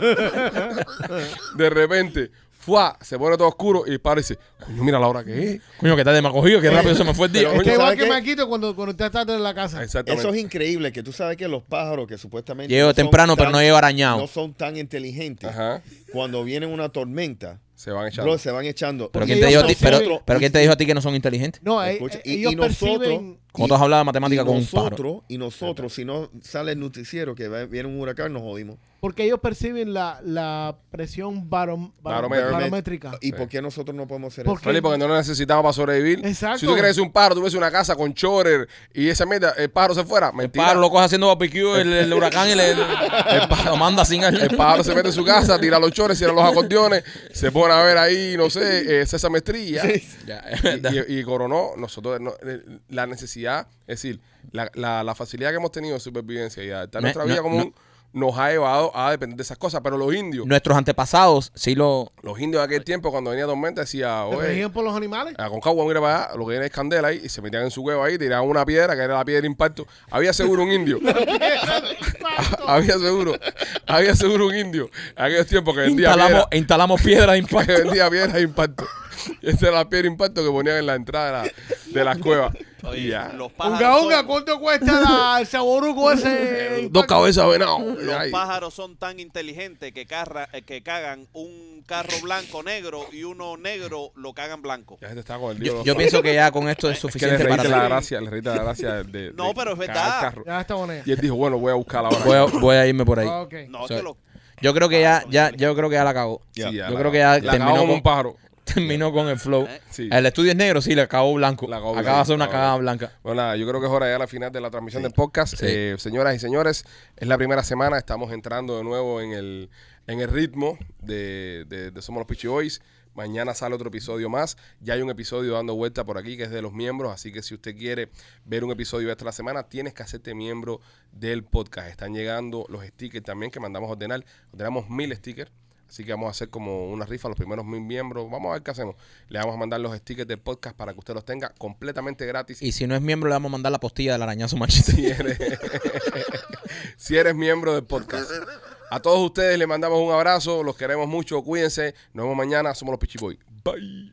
De repente, ¡fua! se pone todo oscuro y dice, coño, mira la hora que es. Coño, que tarde me ha cogido, que rápido se me fue el día. Pero, Es que igual ¿sabe que qué? Maquito cuando, cuando usted está en la casa. Exactamente. Eso es increíble, que tú sabes que los pájaros que supuestamente... Llego no temprano, pero no llego arañado. No son tan inteligentes. Ajá. Cuando viene una tormenta, Se van echando. bro, se van echando. Pero ¿quién te dijo a ti? Pero, ¿quién te dijo a ti que no son inteligentes? No, eh, Escucha, eh, y- ellos y nosotros- perciben. Como tú has hablado de matemática y con un pájaro. nosotros, y nosotros, si no sale el noticiero que va- viene un huracán, nos jodimos. Porque ellos perciben la, la presión barom- bar- Barométrica. barométrica. ¿Y Sí. por qué nosotros no podemos hacer Porque- eso? Feli, porque no lo necesitamos para sobrevivir. Exacto. Si tú quieres un pájaro, tú ves una casa con chorer y esa mierda, el pájaro se fuera. El Mentira. pájaro lo coge haciendo barbecue, el, el [LAUGHS] huracán y le, el, el pájaro manda sin. El pájaro se mete en su casa, tira los chores, tira los acordeones, se pone a ver ahí, no sé, eh, César Mestría. Verdad. Y, y, y coronó, nosotros, no, eh, la necesidad, es decir, la, la, la facilidad que hemos tenido de supervivencia y de adaptar nuestra no- vida común no. Nos ha llevado a depender de esas cosas. Pero los indios, Nuestros antepasados sí lo... los indios de aquel tiempo, cuando venía tormenta, decía, ¿Se oye, regían por los animales? a Concagua, mira para allá, lo que viene es candela ahí, y se metían en su huevo ahí, tiraban una piedra, que era la piedra de impacto. Había seguro un indio. [LAUGHS] había seguro, había seguro un indio. En aquellos tiempos que vendía Instalamos, piedra, instalamos piedra de [LAUGHS] que impacto. vendía piedra de impacto. [LAUGHS] Esa era la piedra de impacto que ponían en la entrada de, la- de las cuevas. Oye, Y ya. los Unga, pájaros, unga, son, ¿cuánto cuesta la- el saboruco [LAUGHS] ese? Dos cabezas venado. los Ay. pájaros son tan inteligentes que, carra- eh, que cagan un carro blanco negro y uno negro lo cagan blanco. Ya se está con el lío. Yo, yo pienso que ya con esto es es que le suficiente para... la gracia, le la gracia de, No, pero es verdad. el carro. Ya está buena. Y él dijo, bueno, voy a buscar ahora. Voy a, voy a irme por ahí. Ok. No, So- que lo- Yo creo que ya, ya, yo creo que ya la cagó. Sí, Yo la creo que ya La terminó como con- un pájaro. [LAUGHS] Terminó con el flow. Eh. Sí. El estudio es negro, sí, le acabó blanco. La acabó Acaba de hacer una cagada blanca. Bueno, yo creo que es hora de llegar al final de la transmisión Sí. del podcast. Sí. Eh, señoras y señores, es la primera semana, estamos entrando de nuevo en el, en el ritmo de, de- de Somos los Peachy Boys. Mañana sale otro episodio más. Ya hay un episodio dando vuelta por aquí que es de los miembros. Así que si usted quiere ver un episodio esta la semana, tienes que hacerte miembro del podcast. Están llegando los stickers también que mandamos a ordenar. Ordenamos mil stickers. Así que vamos a hacer como una rifa a los primeros mil miembros. Vamos a ver qué hacemos. Le vamos a mandar los stickers del podcast para que usted los tenga completamente gratis. Y si no es miembro, le vamos a mandar la postilla del arañazo machista. si eres, [LAUGHS] si eres miembro del podcast. A todos ustedes les mandamos un abrazo, los queremos mucho, cuídense. Nos vemos mañana, somos los Pichiboy. Bye.